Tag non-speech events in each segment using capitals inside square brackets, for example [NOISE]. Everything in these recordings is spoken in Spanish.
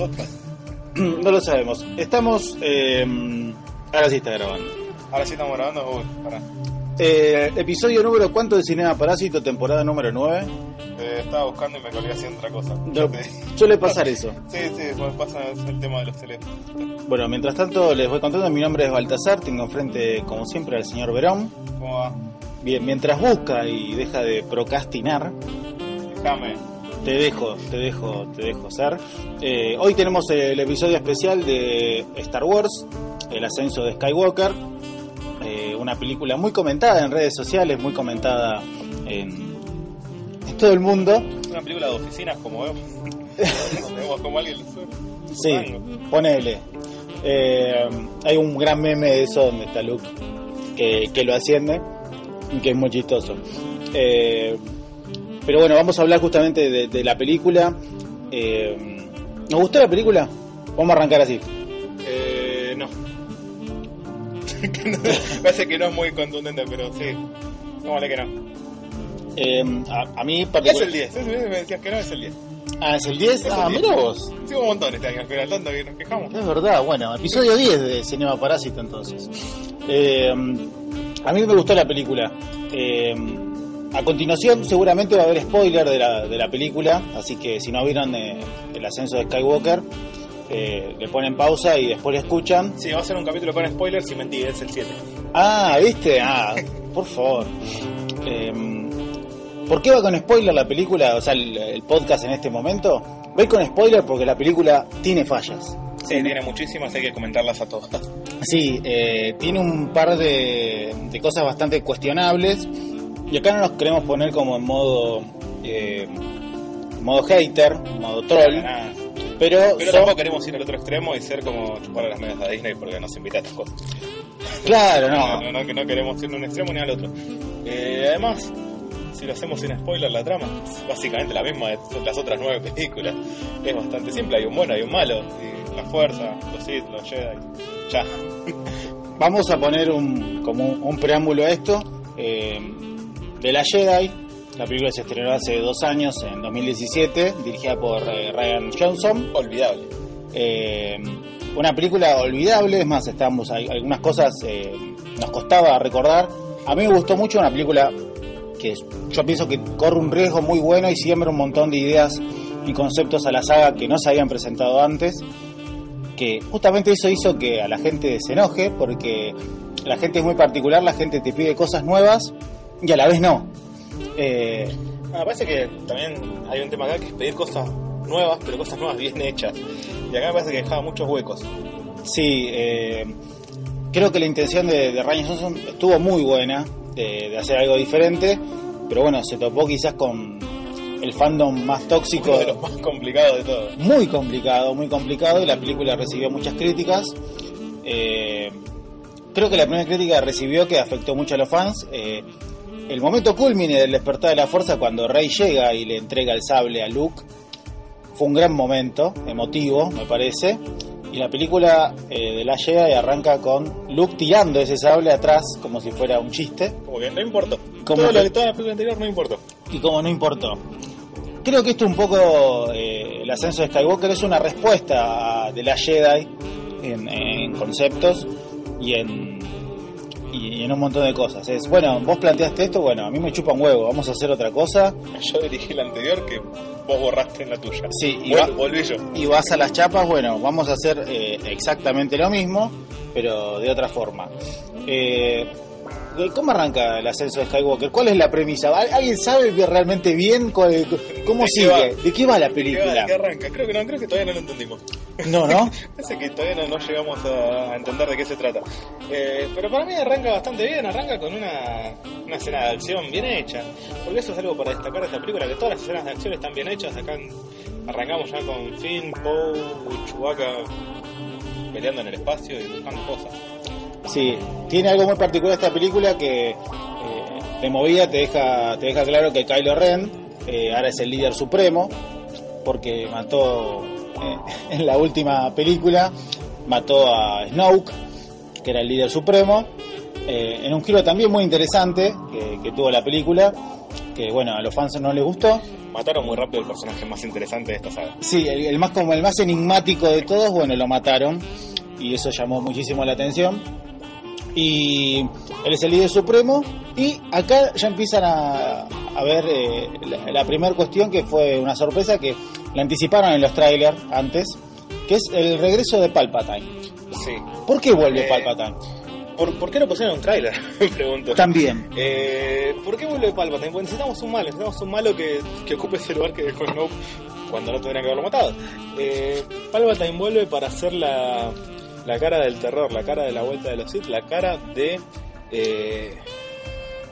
nosotros? [CLEARS THROAT] no lo sabemos. Estamos. eh, ahora sí está grabando. Ahora sí estamos grabando. Uy, pará. Eh, episodio número ¿cuánto de Cinema Parásito? Temporada número 9. Eh, estaba buscando y me colgué haciendo otra cosa. No, Sí, suele pasar eso. [LAUGHS] sí, me pasa el tema de los teléfonos. Bueno, mientras tanto les voy contando. Mi nombre es Baltasar. Tengo enfrente, como siempre, al señor Verón. ¿Cómo va? Bien, mientras busca y deja de procrastinar, Déjame. Te dejo, te dejo, te dejo ser. Eh, hoy tenemos el episodio especial de Star Wars, el ascenso de Skywalker, eh, una película muy comentada en redes sociales, muy comentada en, en todo el mundo. Una película de oficinas como [LAUGHS] vemos. Vemos como alguien. Sí, ponele. Eh, hay un gran meme de eso donde está Luke que, que lo asciende y que es muy chistoso. Eh, pero bueno, vamos a hablar justamente de, de la película. Eh, ¿Nos gustó la película? Vamos a arrancar así. Eh, no. [LAUGHS] Parece que no es muy contundente, pero sí. No vale que no. Eh, a, a mí Es particular- el 10. Ese me decías que no, es el 10. Ah, ¿es el 10? Es el Ah, 10. mira vos. Hicimos un montón este año, pero tanto que nos quejamos. Es verdad, bueno, episodio 10 de Cinema Parásito entonces. Eh, a mí me gustó la película. Eh, a continuación seguramente va a haber spoiler de la, de la película, así que si no vieron eh, el ascenso de Skywalker, eh, le ponen pausa y después le escuchan. Sí, va a ser un capítulo con spoilers y mentí, es el 7. Ah, ¿viste? Ah, por favor. Eh, ¿Por qué va con spoiler la película, o sea, el, el podcast en este momento? Voy con spoiler porque la película tiene fallas. Sí, tiene muchísimas, hay que comentarlas a todas. Sí, eh, tiene un par de, de cosas bastante cuestionables y acá no nos queremos poner como en modo eh, modo hater, modo troll, Nada. pero, Pero son- tampoco queremos ir al otro extremo y ser como chupar a las medias a Disney porque nos invita a estas cosas. claro, No, no, no, no, que no queremos ir ni un extremo ni al otro. Eh, además, si lo hacemos sin spoiler, la trama es básicamente la misma de las otras nueve películas. Es bastante simple, hay un bueno, hay un malo. y la fuerza, los Sith, los Jedi. Ya. vamos a poner un, como un, un preámbulo a esto eh, de la Jedi. La película se estrenó hace dos años, en 2017, dirigida por eh, Ryan Johnson. Olvidable. Eh, una película olvidable, es más, estábamos, algunas cosas eh, nos costaba recordar. A mí me gustó mucho una película que yo pienso que corre un riesgo muy bueno y siembra un montón de ideas y conceptos a la saga que no se habían presentado antes. Que justamente eso hizo que a la gente se enoje, porque la gente es muy particular, la gente te pide cosas nuevas y a la vez no. Eh, Ah, parece que también hay un tema acá que es pedir cosas nuevas, pero cosas nuevas bien hechas. Y acá me parece que dejaba muchos huecos. Sí, eh, creo que la intención de, de Ryan Johnson estuvo muy buena, de, de hacer algo diferente, pero bueno, se topó quizás con el fandom más tóxico, Uno de los más complicados de todos. muy complicado, muy complicado, y la película recibió muchas críticas. Eh, creo que la primera crítica que recibió que afectó mucho a los fans. eh, el momento culmine del despertar de la fuerza cuando Rey llega y le entrega el sable a Luke fue un gran momento, emotivo, me parece. Y la película eh, de la Jedi arranca con Luke tirando ese sable atrás como si fuera un chiste. Como que no importó. Como Todo que- lo que toda la película anterior no importó. y como no importó. Creo que esto un poco, eh, el ascenso de Skywalker es una respuesta a- de la Jedi en, en conceptos y en, y en un montón de cosas. Es, bueno, vos planteaste esto, bueno, a mí me chupa un huevo, vamos a hacer otra cosa. Yo dirigí la anterior que vos borraste en la tuya. Sí, y, Vol- va- volví yo. y vas a las chapas, bueno, vamos a hacer eh, exactamente lo mismo, pero de otra forma. Eh, ¿Cómo arranca el ascenso de Skywalker? ¿Cuál es la premisa? ¿Al- ¿Alguien sabe realmente bien cuál- cómo ¿De qué sigue? ¿De qué va la ¿Qué, película? qué arranca? Creo que no, creo que todavía no lo entendimos. No, ¿no? [LAUGHS] Parece que todavía no, no llegamos a, a entender de qué se trata. Eh, pero para mí arranca bastante bien, arranca con una, una escena de acción bien hecha. Porque eso es algo para destacar de esta película, que todas las escenas de acción están bien hechas. Acá arrancamos ya con Finn, Poe Chewbacca peleando en el espacio y buscando cosas. Sí, tiene algo muy particular esta película que eh, de movida te deja, te deja claro que Kylo Ren eh, ahora es el líder supremo porque mató eh, [LAUGHS] en la última película mató a Snoke que era el líder supremo eh, en un giro también muy interesante que, que tuvo la película que que bueno, a los fans no les gustó. Mataron muy rápido el personaje más interesante de esta saga. Sí, el, el más como el más enigmático de todos, bueno, lo mataron y eso llamó muchísimo la atención. Y él es el líder supremo y acá ya empiezan a, a ver eh, la, la primera cuestión que fue una sorpresa que la anticiparon en los trailers antes, que es el regreso de Palpatine. Sí. ¿Por qué vuelve Eh, Palpatine? ¿Por, por qué no pusieron un tráiler? Me [LAUGHS] pregunto. También. Eh, ¿Por qué vuelve Palpatine? Porque necesitamos un malo, necesitamos un malo que, que ocupe ese lugar que dejó Snoke cuando no tendrían que haberlo matado. Eh, Palpatine vuelve para hacer la, la cara del terror, la cara de la vuelta de los Sith, la cara de eh,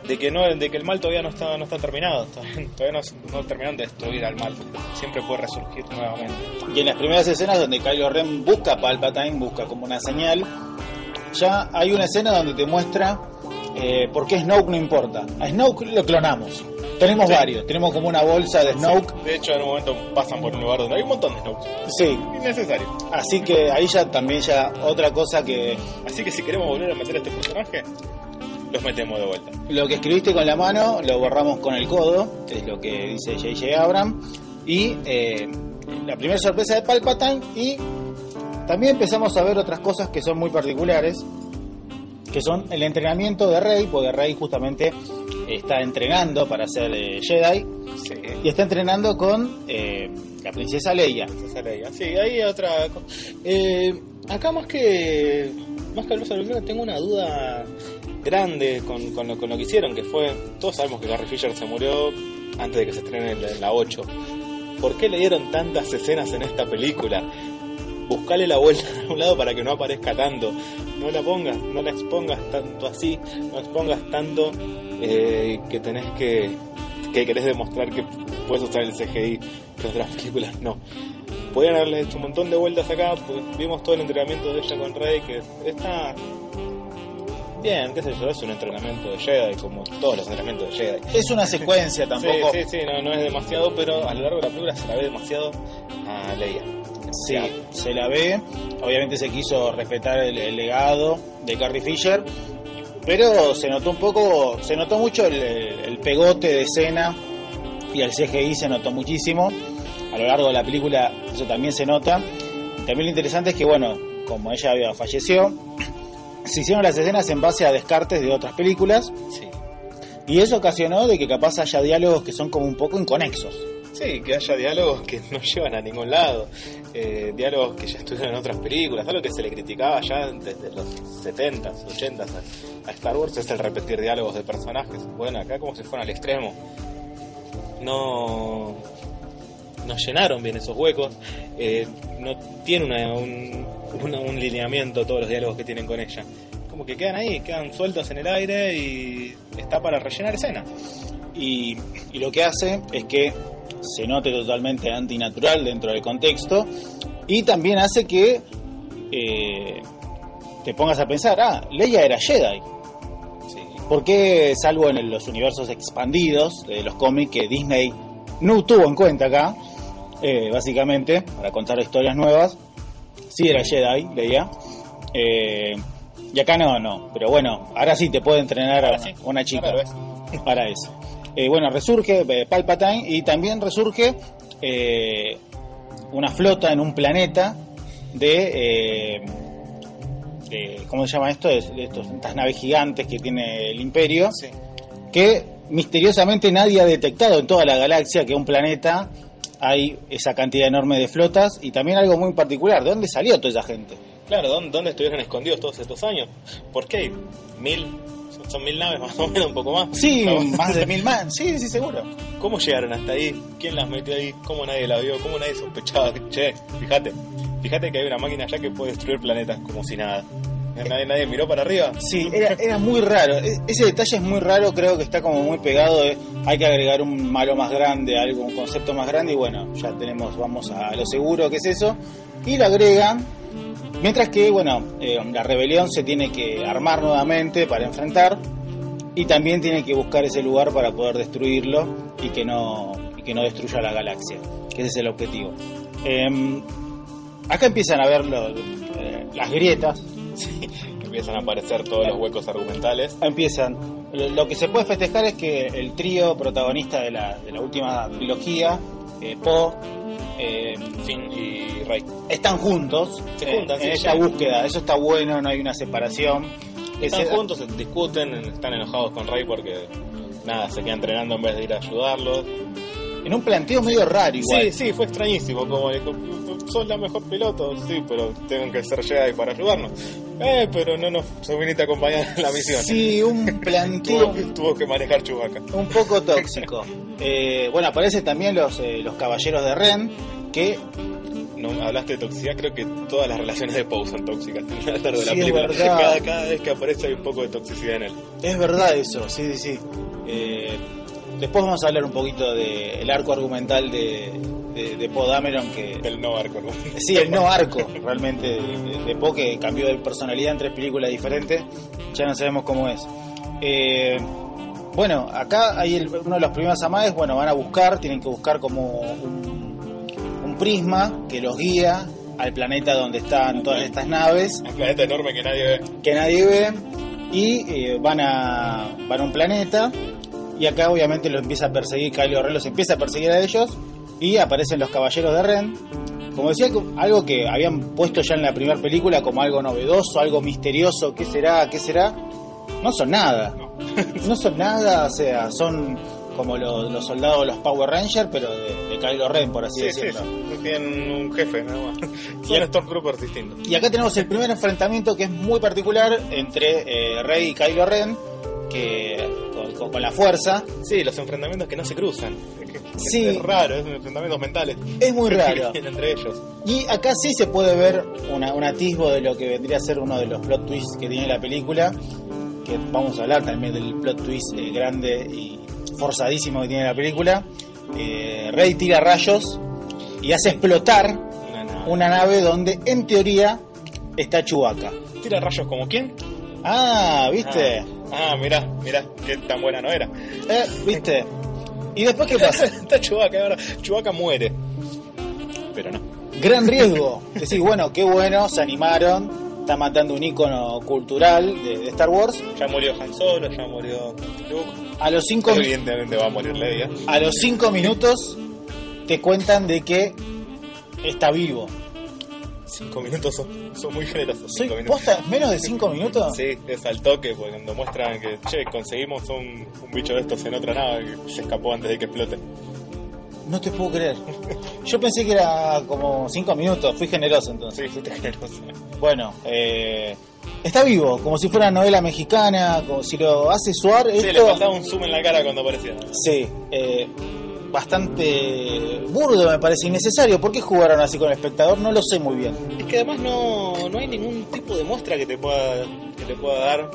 de que no de que el mal todavía no está no está terminado, todavía, no terminaron de destruir al mal, siempre puede resurgir nuevamente. Y en las primeras escenas donde Kylo Ren busca a Palpatine, busca como una señal, ya hay una escena donde te muestra eh, por qué Snoke no importa. A Snoke lo clonamos. Tenemos Sí. varios, tenemos como una bolsa de Snoke. De hecho, en un momento pasan por un lugar donde hay un montón de Snoke. Sí, Innecesario. así que ahí ya también ya otra cosa que Así que si queremos volver a meter a este personaje, los metemos de vuelta. lo que escribiste con la mano lo borramos con el codo, es lo que dice J.J. Abram. Y eh, la primera sorpresa de Palpatine y también empezamos a ver otras cosas que son muy particulares, que son el entrenamiento de Rey, porque Rey justamente está entrenando para ser eh, Jedi Sí. y está entrenando con eh, la princesa Leia. Esa Leia. Sí, ahí otra eh, acá más que más que hablar tengo una duda grande con, con, lo, con lo que hicieron, que fue, todos sabemos que Carrie Fisher se murió antes de que se estrene en la, la 8. ¿Por qué le dieron tantas escenas en esta película? Buscale la vuelta [LAUGHS] a un lado para que no aparezca tanto. No la pongas, no la expongas tanto así, no expongas tanto eh, que tenés que, que querés demostrar que puedes usar el CGI que otras películas no. Podrían haberle hecho un montón de vueltas acá, porque vimos todo el entrenamiento de ella con Rey, que está bien, qué sé yo, es un entrenamiento de Jedi, como todos los entrenamientos de Jedi. Es una secuencia [LAUGHS] tampoco. Sí, sí, sí, no, no es demasiado, pero a lo largo de la película se la ve demasiado a Leia. Sí, se la ve. Obviamente se quiso respetar el, el legado de Carrie Fisher, pero se notó un poco, se notó mucho el, el pegote de escena y el CGI se notó muchísimo. A lo largo de la película eso también se nota. También lo interesante es que, bueno, como ella había falleció, se hicieron las escenas en base a descartes de otras películas Sí. y eso ocasionó de que capaz haya diálogos que son como un poco inconexos. Sí, que haya diálogos que no [LAUGHS] llevan a ningún lado, eh, diálogos que ya estuvieron en otras películas, algo que se le criticaba ya desde los 70s, 80s a, Star Wars es el repetir diálogos de personajes. Bueno, acá como se fueron al extremo. No, no llenaron bien esos huecos, eh, no tiene un, una- un lineamiento todos los diálogos que tienen con ella. Como que quedan ahí, quedan sueltos en el aire y está para rellenar escena. Y, y lo que hace es que se note totalmente antinatural dentro del contexto y también hace que eh, te pongas a pensar, ah, Leia era Jedi. Sí. ¿Por qué, salvo en los universos expandidos de los cómics que Disney no tuvo en cuenta acá, eh, básicamente, para contar historias nuevas, sí era Jedi, Leia. Eh, y acá no, no. Pero bueno, ahora sí te puede entrenar a una, sí, una chica para eso. Eh, bueno, resurge eh, Palpatine y también resurge eh, una flota en un planeta de, eh, de- ¿cómo se llama esto? De, de estos, estas naves gigantes que tiene el Imperio, Sí. que misteriosamente nadie ha detectado en toda la galaxia que un planeta hay esa cantidad enorme de flotas y también algo muy particular, ¿de dónde salió toda esa gente? Claro, ¿dónde, dónde estuvieron escondidos todos estos años? ¿Por qué hay mil? Son, mil naves [LAUGHS] más o menos, un poco más. Sí, No. más de mil más, sí, sí, seguro. ¿Cómo llegaron hasta ahí? ¿Quién las metió ahí? ¿Cómo nadie la vio? ¿Cómo nadie sospechaba? Che, fíjate, fíjate que hay una máquina allá que puede destruir planetas como si nada. Nadie, nadie miró para arriba. Sí, era, era muy raro. E- Ese detalle es muy raro, creo que está como muy pegado. de, hay que agregar un malo más grande, algo, un concepto más grande y bueno, ya tenemos, vamos a lo seguro que es eso. Y lo agregan, mientras que, bueno, eh, la rebelión se tiene que armar nuevamente para enfrentar y también tiene que buscar ese lugar para poder destruirlo y que no, y que no destruya la galaxia, que ese es el objetivo. Em, acá empiezan a ver lo- eh, las grietas [LAUGHS] Sí, empiezan a aparecer todos los huecos argumentales. empiezan lo, lo que se puede festejar es que el trío protagonista de la, de la última trilogía, eh, Poe, eh, Finn y Rey. están juntos Se eh, juntan, en sí, esta ya. búsqueda. Eso está bueno, no hay una separación. Están juntos, discuten, están enojados con Rey porque nada, se queda entrenando en vez de ir a ayudarlos. En un planteo medio raro igual. Sí, sí, fue extrañísimo. Como dijo, sos la mejor piloto, sí, pero tengo que ser Jedi para ayudarnos. Eh, pero no nos viniste a acompañar en la misión. Sí, un [LAUGHS] planteo Tuvo, tuvo que manejar Chewbacca. un poco tóxico. [LAUGHS] Eh, bueno, aparecen también los, eh, los caballeros de Ren, que No, hablaste de toxicidad, creo que todas las relaciones de Poe son tóxicas [LAUGHS] la Sí, es película. verdad. Cada, cada vez que aparece hay un poco de toxicidad en él. es verdad eso, sí, sí, sí. Eh, después vamos a hablar un poquito del arco argumental de, de, de Poe Dameron, que El no arco. ¿no? Sí, el no arco realmente de, de Poe que cambió de personalidad en tres películas diferentes, ya no sabemos cómo es. Eh, bueno, acá hay el- uno de los primeros amades, bueno, van a buscar, tienen que buscar como un, un prisma que los guía al planeta donde están todas estas naves Un planeta enorme que nadie ve. que nadie ve y eh, van a van a un planeta y acá obviamente los empieza a perseguir Kylo Ren los empieza a perseguir a ellos y aparecen los caballeros de Ren. Como decía algo que habían puesto ya en la primera película como algo novedoso algo misterioso qué será qué será no son nada. No. [LAUGHS] Son nada o sea son como los, los soldados los Power Rangers pero de, de Kylo Ren por así Sí, sí, decirlo. sí. Tienen un jefe nada más. [LAUGHS] Son Stormtroopers distintos. Y acá tenemos el primer enfrentamiento que es muy particular entre eh, Rey y Kylo Ren, que con, con- con la fuerza. Sí, los enfrentamientos que no se cruzan. Sí. es raro, es enfrentamientos mentales. Es muy [LAUGHS] raro. entre ellos. Y acá sí se puede ver una, un atisbo de lo que vendría a ser uno de los plot twists que tiene la película, que vamos a hablar también del plot twist eh, grande y forzadísimo que tiene la película. Eh, Rey tira rayos y hace explotar Una nave. una nave donde en teoría está Chewbacca. ¿Tira rayos como quién? Ah, ¿viste? Ah, ah, mirá, mirá, qué tan buena no era. Eh, ¿Viste? ¿Y después qué [LAUGHS] pasa? Está Chewbacca ahora. Chewbacca muere. Pero no. Gran riesgo. Decís, bueno, qué bueno, se animaron. Está matando un ícono cultural de, de Star Wars. Ya murió Han Solo, ya murió Luke. A los cinco, Evidentemente va a morir Leia. a los cinco minutos te cuentan de que está vivo. Cinco minutos son, son muy generosos. ¿Soy posta menos de cinco minutos? Sí, es al toque, porque cuando muestran que, che, conseguimos un, un bicho de estos en otra nave que se escapó antes de que explote. No te puedo creer. Yo pensé que era como cinco minutos. Fui generoso entonces. Sí, fuiste generoso. Bueno, eh, está vivo, como si fuera novela mexicana, como si lo hace suar. Sí, le faltaba un zoom en la cara cuando aparecía. Sí, eh, bastante burdo me parece innecesario. ¿Por qué jugaron así con el espectador? No lo sé muy bien. Es que además no, no hay ningún tipo de muestra que te pueda que te pueda dar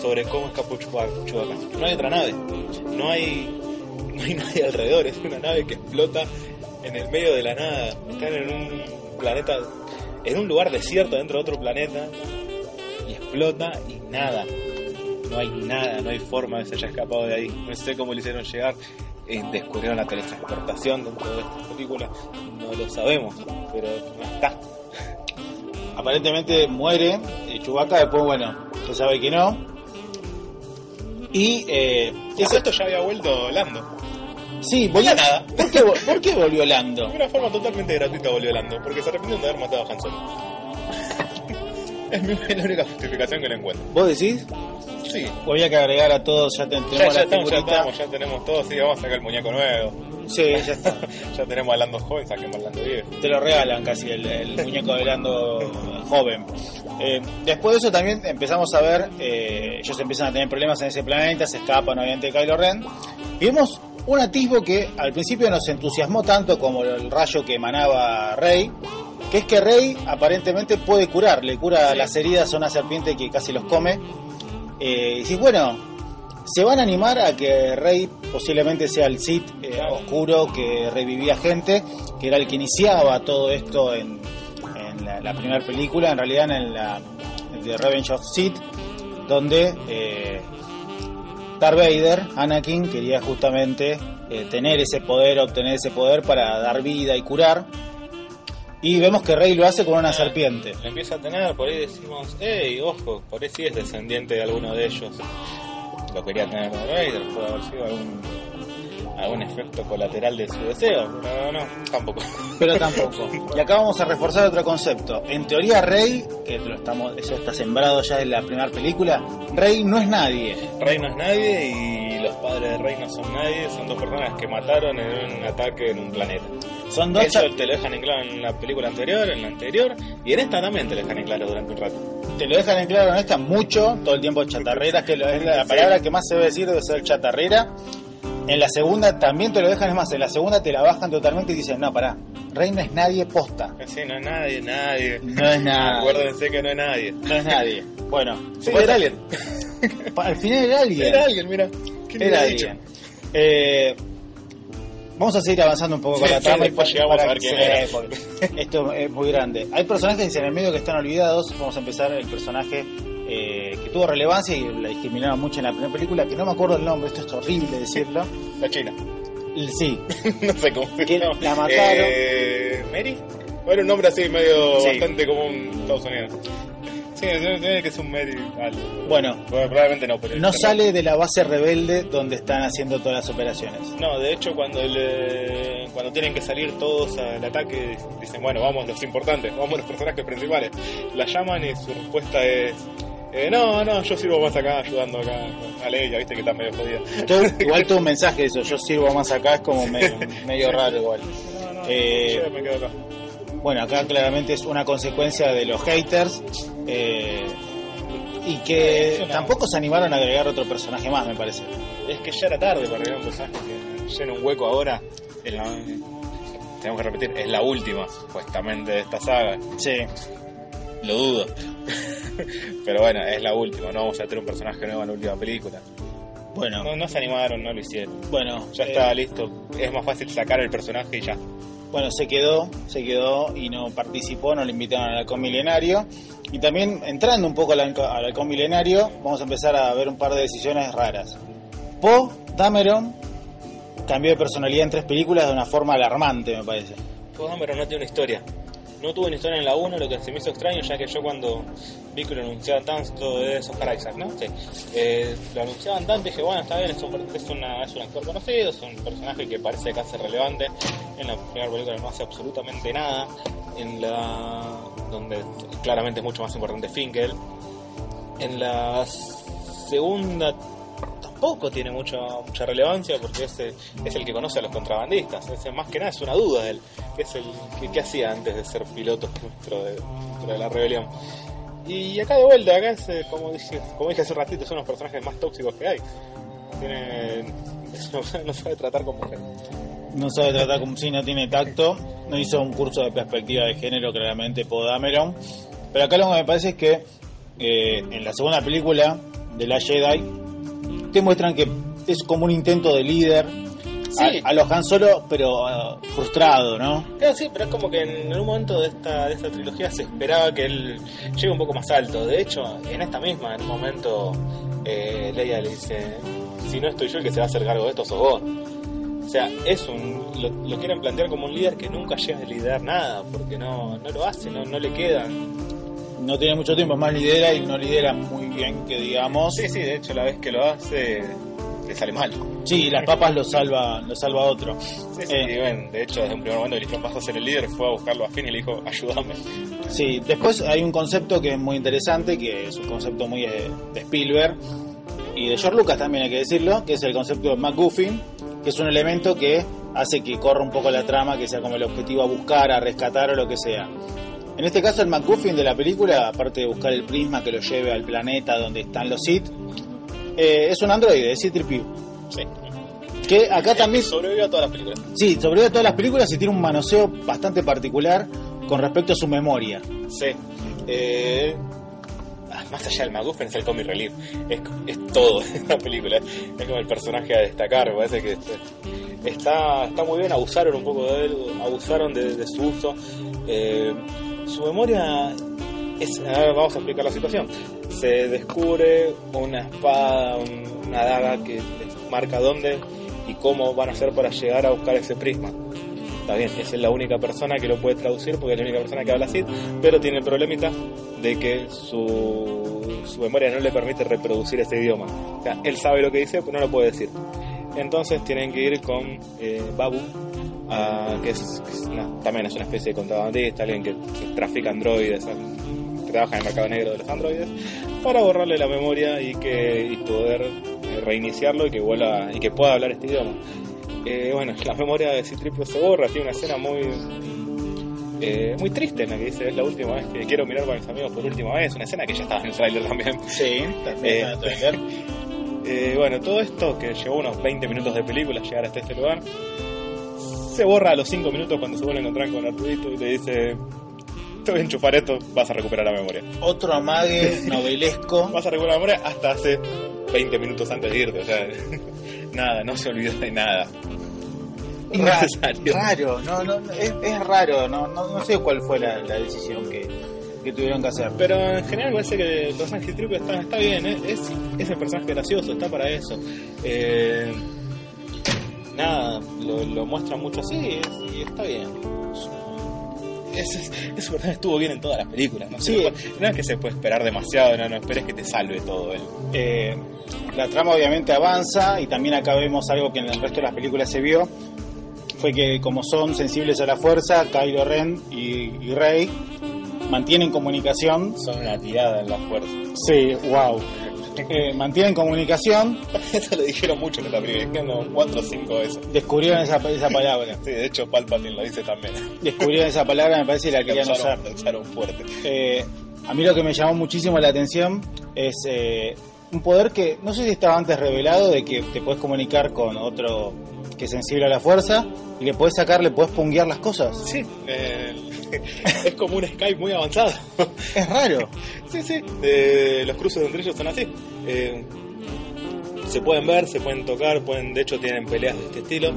sobre cómo escapó Chewbacca. No hay otra nave. No hay no hay [LAUGHS] nadie alrededor. Es una nave que explota en el medio de la nada. Están en un planeta, en un lugar desierto dentro de otro planeta y explota y nada. No hay nada, no hay forma de que se haya escapado de ahí. No sé cómo le hicieron llegar. Eh, descubrieron la teletransportación dentro de esta película. No lo sabemos, pero no está. [LAUGHS] Aparentemente muere eh, Chewbacca, después, bueno, se sabe que no. Y eh, ese- esto ya había vuelto Lando. sí, volvió, nada. ¿por qué, vol- por qué volvió Lando? De una forma totalmente gratuita volvió Lando, porque se arrepintieron de haber matado a Han Solo. Es [LAUGHS] la única justificación que le encuentro. ¿Vos decís? Sí. O había que agregar a todos, ya ten- Ya, tenemos ya la estamos, ya estamos, ya tenemos todo, sí, vamos a sacar el muñeco nuevo. Sí, ya está. [LAUGHS] Ya tenemos a Lando joven, saquemos a Lando viejo. te lo regalan casi el, el muñeco de Lando joven. Eh, después de eso también empezamos a ver, eh, ellos empiezan a tener problemas en ese planeta, se escapan obviamente de Kylo Ren. Y vemos un atisbo que al principio nos entusiasmó tanto como el rayo que emanaba Rey, que es que Rey aparentemente puede curar, le cura Sí. las heridas a una serpiente que casi los come. Eh, y dices, bueno, se van a animar a que Rey posiblemente sea el Sith eh, oscuro que revivía gente, que era el que iniciaba todo esto en, en la, la primera película, en realidad en la de Revenge of Sith, donde eh, Darth Vader, Anakin, quería justamente eh, tener ese poder, obtener ese poder para dar vida y curar. Y vemos que Rey lo hace con una serpiente. Lo empieza a tener, por ahí decimos, hey, ojo, por ahí sí es descendiente de alguno de ellos. lo quería tener Darth Vader, puede haber sido algún, algún efecto colateral de su deseo, pero no, tampoco. Pero [LAUGHS] tampoco. Y acá vamos a reforzar otro concepto. En teoría, Rey, que lo estamos, eso está sembrado ya en la primera película, Rey no es nadie. Rey no es nadie y los padres de Rey no son nadie, son dos personas que mataron en un ataque en un planeta. Son dos Eso te lo dejan en claro en la película anterior, en la anterior, y en esta también te lo dejan en claro durante un rato. te lo dejan en claro en esta mucho, todo el tiempo chatarreras, que es la palabra que más se debe decir debe ser chatarrera. En la segunda también te lo dejan, es más, en la segunda te la bajan totalmente y dicen, no, pará, Rey no es nadie posta. Sí, no es nadie, nadie. No es nada. Acuérdense que no es nadie. No es nadie. Bueno, Sí, era alguien. al final era alguien. Era alguien, mira. ¿Quién Era alguien. Eh, vamos a seguir avanzando un poco con la y después llegamos a ver quién era. [LAUGHS] Esto es muy grande. Hay personajes en el medio que están olvidados. Vamos a empezar el personaje eh, que tuvo relevancia y la discriminaron mucho en la primera película, que no me acuerdo el nombre, esto es horrible decirlo. La China. Sí, [LAUGHS] no sé cómo se llama. la mataron. Eh, ¿Mary? Bueno, un nombre así medio Sí. bastante común en Estados Unidos. Tiene que es un algo. bueno, probablemente no, pero no sale de la base rebelde donde están haciendo todas las operaciones. No, de hecho cuando le- cuando tienen que salir todos al ataque dicen, bueno, vamos los importantes, vamos los personajes principales. La llaman y su respuesta es, eh, no, no, yo sirvo más acá ayudando acá a Leia, viste que está medio jodida. [LAUGHS] Igual tuvo un mensaje de eso, yo sirvo más acá, es como medio, [LAUGHS] medio raro igual. No, no, Eh, yo me quedo acá. Bueno, acá claramente es una consecuencia de los haters eh, y que una- tampoco se animaron a agregar otro personaje más, me parece. Es que ya era tarde para agregar un personaje que llena un hueco ahora. en la- tenemos que repetir, es la última, supuestamente, de esta saga. Sí, Lo dudo. [LAUGHS] Pero bueno, es la última, no vamos a tener un personaje nuevo en la última película. bueno, No, no se animaron, no lo hicieron. bueno, Ya eh, está listo. Es más fácil sacar el personaje y ya. Bueno, se quedó, se quedó y no participó, no le invitaron al halcón milenario. Y también entrando un poco al, al milenario, vamos a empezar a ver un par de decisiones raras. Poe Dameron cambió de personalidad en tres películas de una forma alarmante, me parece. Poe Dameron no tiene una historia. No tuvo una historia en la 1, lo que se me hizo extraño, ya que yo cuando vi que lo anunciaban tanto de Oscar Isaac, ¿no? Sí. Eh, lo anunciaban tanto y dije, bueno, está bien, es un, es, una- es un actor conocido, es un personaje que parece hace relevante. En la primera película no hace absolutamente nada. En la. donde claramente es mucho más importante Finkel. En la segunda tampoco tiene mucha mucha relevancia porque es, el- es el que conoce a los contrabandistas. Es, más que nada es una duda de él. que es el que, hacía antes de ser piloto dentro de, dentro de la rebelión? Y acá de vuelta, acá es, eh, como, dije, como dije hace un ratito, son los personajes más tóxicos que hay. [LAUGHS] No, sabe tratar con mujeres. No sabe tratar como si no tiene tacto. No hizo un curso de perspectiva de género, claramente, Poe Dameron. Pero acá lo que me parece es que eh, en la segunda película de la Jedi te muestran que es como un intento de líder Sí. a, a los Han Solo, pero ah, frustrado, ¿no? Claro, sí, pero es como que en un momento de esta, de esta trilogía se esperaba que él llegue un poco más alto. De hecho, en esta misma, en un momento, eh, Leia le dice: Si no estoy yo el que se va a hacer cargo de esto, sos vos. O sea, es un, lo, lo quieren plantear como un líder que nunca llega a liderar nada, porque no, no lo hace, no, no le queda. No tiene mucho tiempo, más lidera y no lidera muy bien, que digamos. Sí, sí, de hecho, la vez que lo hace, le sale mal. Sí, las papas lo salva, lo salva otro. Sí, sí, Eh. de hecho, desde un primer momento eligió pasó a ser el líder, fue a buscarlo a Finn y le dijo: Ayúdame. Sí, después hay un concepto que es muy interesante, que es un concepto muy eh, de Spielberg y de George Lucas también hay que decirlo, que es el concepto de MacGuffin, que es un elemento que hace que corra un poco la trama, que sea como el objetivo a buscar, a rescatar o lo que sea. En este caso el MacGuffin de la película, aparte de buscar el prisma que lo lleve al planeta donde están los Sith, eh, es un androide, es C-3PO. Sí. Que acá también Sobrevivió a todas las películas. Sí, sobrevive a todas las películas y tiene un manoseo bastante particular con respecto a su memoria. Sí. Eh, más allá del MacGuffin es el comic relief. Es, es todo [LAUGHS] en la película. Es como el personaje a destacar. Parece que está, está muy bien. Abusaron un poco de él, abusaron de, de su uso. Eh, su memoria es. a ver, vamos a explicar la situación. Se descubre una espada, un- una daga que marca dónde y cómo van a hacer para llegar a buscar ese prisma. Está bien, es la única persona que lo puede traducir porque es la única persona que habla así, pero tiene el problemita de que su su memoria no le permite reproducir ese idioma. O sea, él sabe lo que dice, pero no lo puede decir. Entonces tienen que ir con eh, Babu, a- que es, que es una- también es una especie de contrabandista, alguien que, que trafica androides, que trabaja en el mercado negro de los androides, para borrarle la memoria y que y poder eh, reiniciarlo y que vuelva y que pueda hablar este idioma. Eh, bueno, la memoria de Citripio se borra, tiene una escena muy eh, muy triste en la que dice es la última vez que quiero mirar con mis amigos por última vez, una escena que ya estaba en el trailer también. Sí, también [LAUGHS] Eh, está en el trailer. [LAUGHS] Eh, bueno, todo esto que llevó unos 20 minutos de película llegar hasta este lugar, se borra a los 5 minutos cuando se vuelve a encontrar con Arturito y le dice, te voy a enchufar esto, vas a recuperar la memoria. Otro amague [LAUGHS] novelesco. Vas a recuperar la memoria hasta hace 20 minutos antes de irte, o sea, nada, no se olvidó de nada. [LAUGHS] Innecesario. raro, no, no, no, es, es raro, no, no, no sé cuál fue la, la decisión que, que tuvieron que hacer. Pero en general parece que el personaje de Tripio está, está bien, ¿eh? es, es el personaje gracioso, está para eso. Eh, nada, lo, lo muestra mucho así es- y está bien. Ese, ese personaje estuvo bien en todas las películas, no, Sí. no es que se puede esperar demasiado, no, no esperes que te salve todo él. Eh, la trama obviamente avanza y también acá vemos algo que en el resto de las películas se vio, fue que como son sensibles a la fuerza, Kylo Ren y, y Rey mantienen comunicación. Son una tirada en la fuerza. Sí, wow. mantienen comunicación, [LAUGHS] Eso lo dijeron mucho en la película, dijeron 4 o 5 veces. descubrieron esa, [LAUGHS] esa palabra. Sí, de hecho Palpatine lo dice también. Descubrieron esa palabra, me parece, y la querían usar. fuerte. Eh, a mí lo que me llamó muchísimo la atención es eh, un poder que no sé si estaba antes revelado de que te puedes comunicar con otro que es sensible a la fuerza y le puedes sacar, le puedes punguear las cosas. Sí, eh, [LAUGHS] es como un Skype muy avanzado. [LAUGHS] Es raro. sí, sí, eh, los cruces entre ellos son así. Eh, se pueden ver, se pueden tocar, pueden, de hecho tienen peleas de este estilo.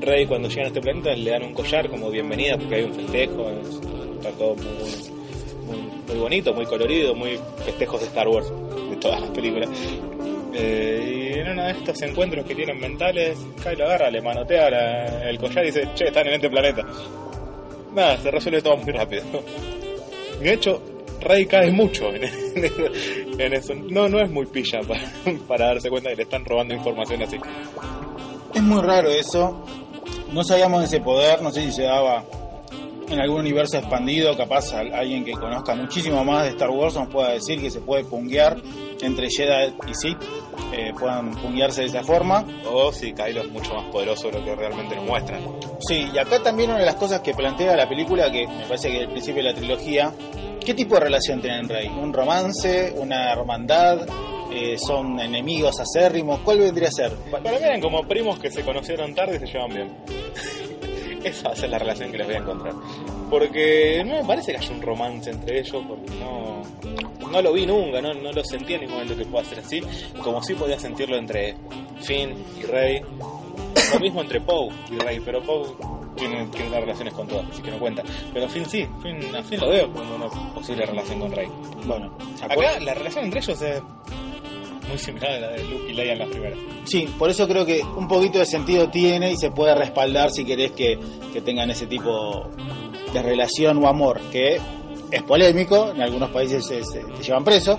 Rey cuando llegan a este planeta le dan un collar como bienvenida porque hay un festejo, es- está todo muy, muy bonito, muy colorido, muy festejos de Star Wars, de todas las películas. Eh, y en uno de estos encuentros que tienen mentales, Kylo agarra, le manotea el collar y dice, che, están en este planeta. Nada, se resuelve todo muy rápido. [LAUGHS] De hecho, Rey cae mucho en, en [LAUGHS] eso, en eso. No, no es muy pilla para, [LAUGHS] para darse cuenta que le están robando información así. Es muy raro eso. No sabíamos de ese poder, no sé si se daba en algún universo expandido, capaz alguien que conozca muchísimo más de Star Wars nos pueda decir que se puede punguear entre Jedi y Sith, eh, puedan punguearse de esa forma. O si Kylo es mucho más poderoso de lo que realmente nos muestran. Sí, y acá también una de las cosas que plantea la película, que me parece que al principio de la trilogía, ¿qué tipo de relación tienen Rey? ¿Un romance? ¿Una hermandad? Eh, ¿Son enemigos acérrimos? ¿Cuál vendría a ser? Para mí eran como primos que se conocieron tarde y se llevan bien. Esa va a ser la relación que les voy a encontrar. Porque no me parece que haya un romance entre ellos, porque no, no lo vi nunca, no, no lo sentí en ningún momento que pueda ser así, como sí podía sentirlo entre Finn y Rey. Lo mismo entre Poe y Rey, pero Poe tiene, tiene unas relaciones con todas, así que no cuenta. Pero Finn sí, Finn, a Finn lo veo como una posible relación con Rey. Bueno, Acá la relación entre ellos es muy similar a la de Luke y Leia en la primera. Sí, por eso creo que un poquito de sentido tiene y se puede respaldar si querés que, que tengan ese tipo de relación o amor, que es polémico, en algunos países se, se- te llevan preso,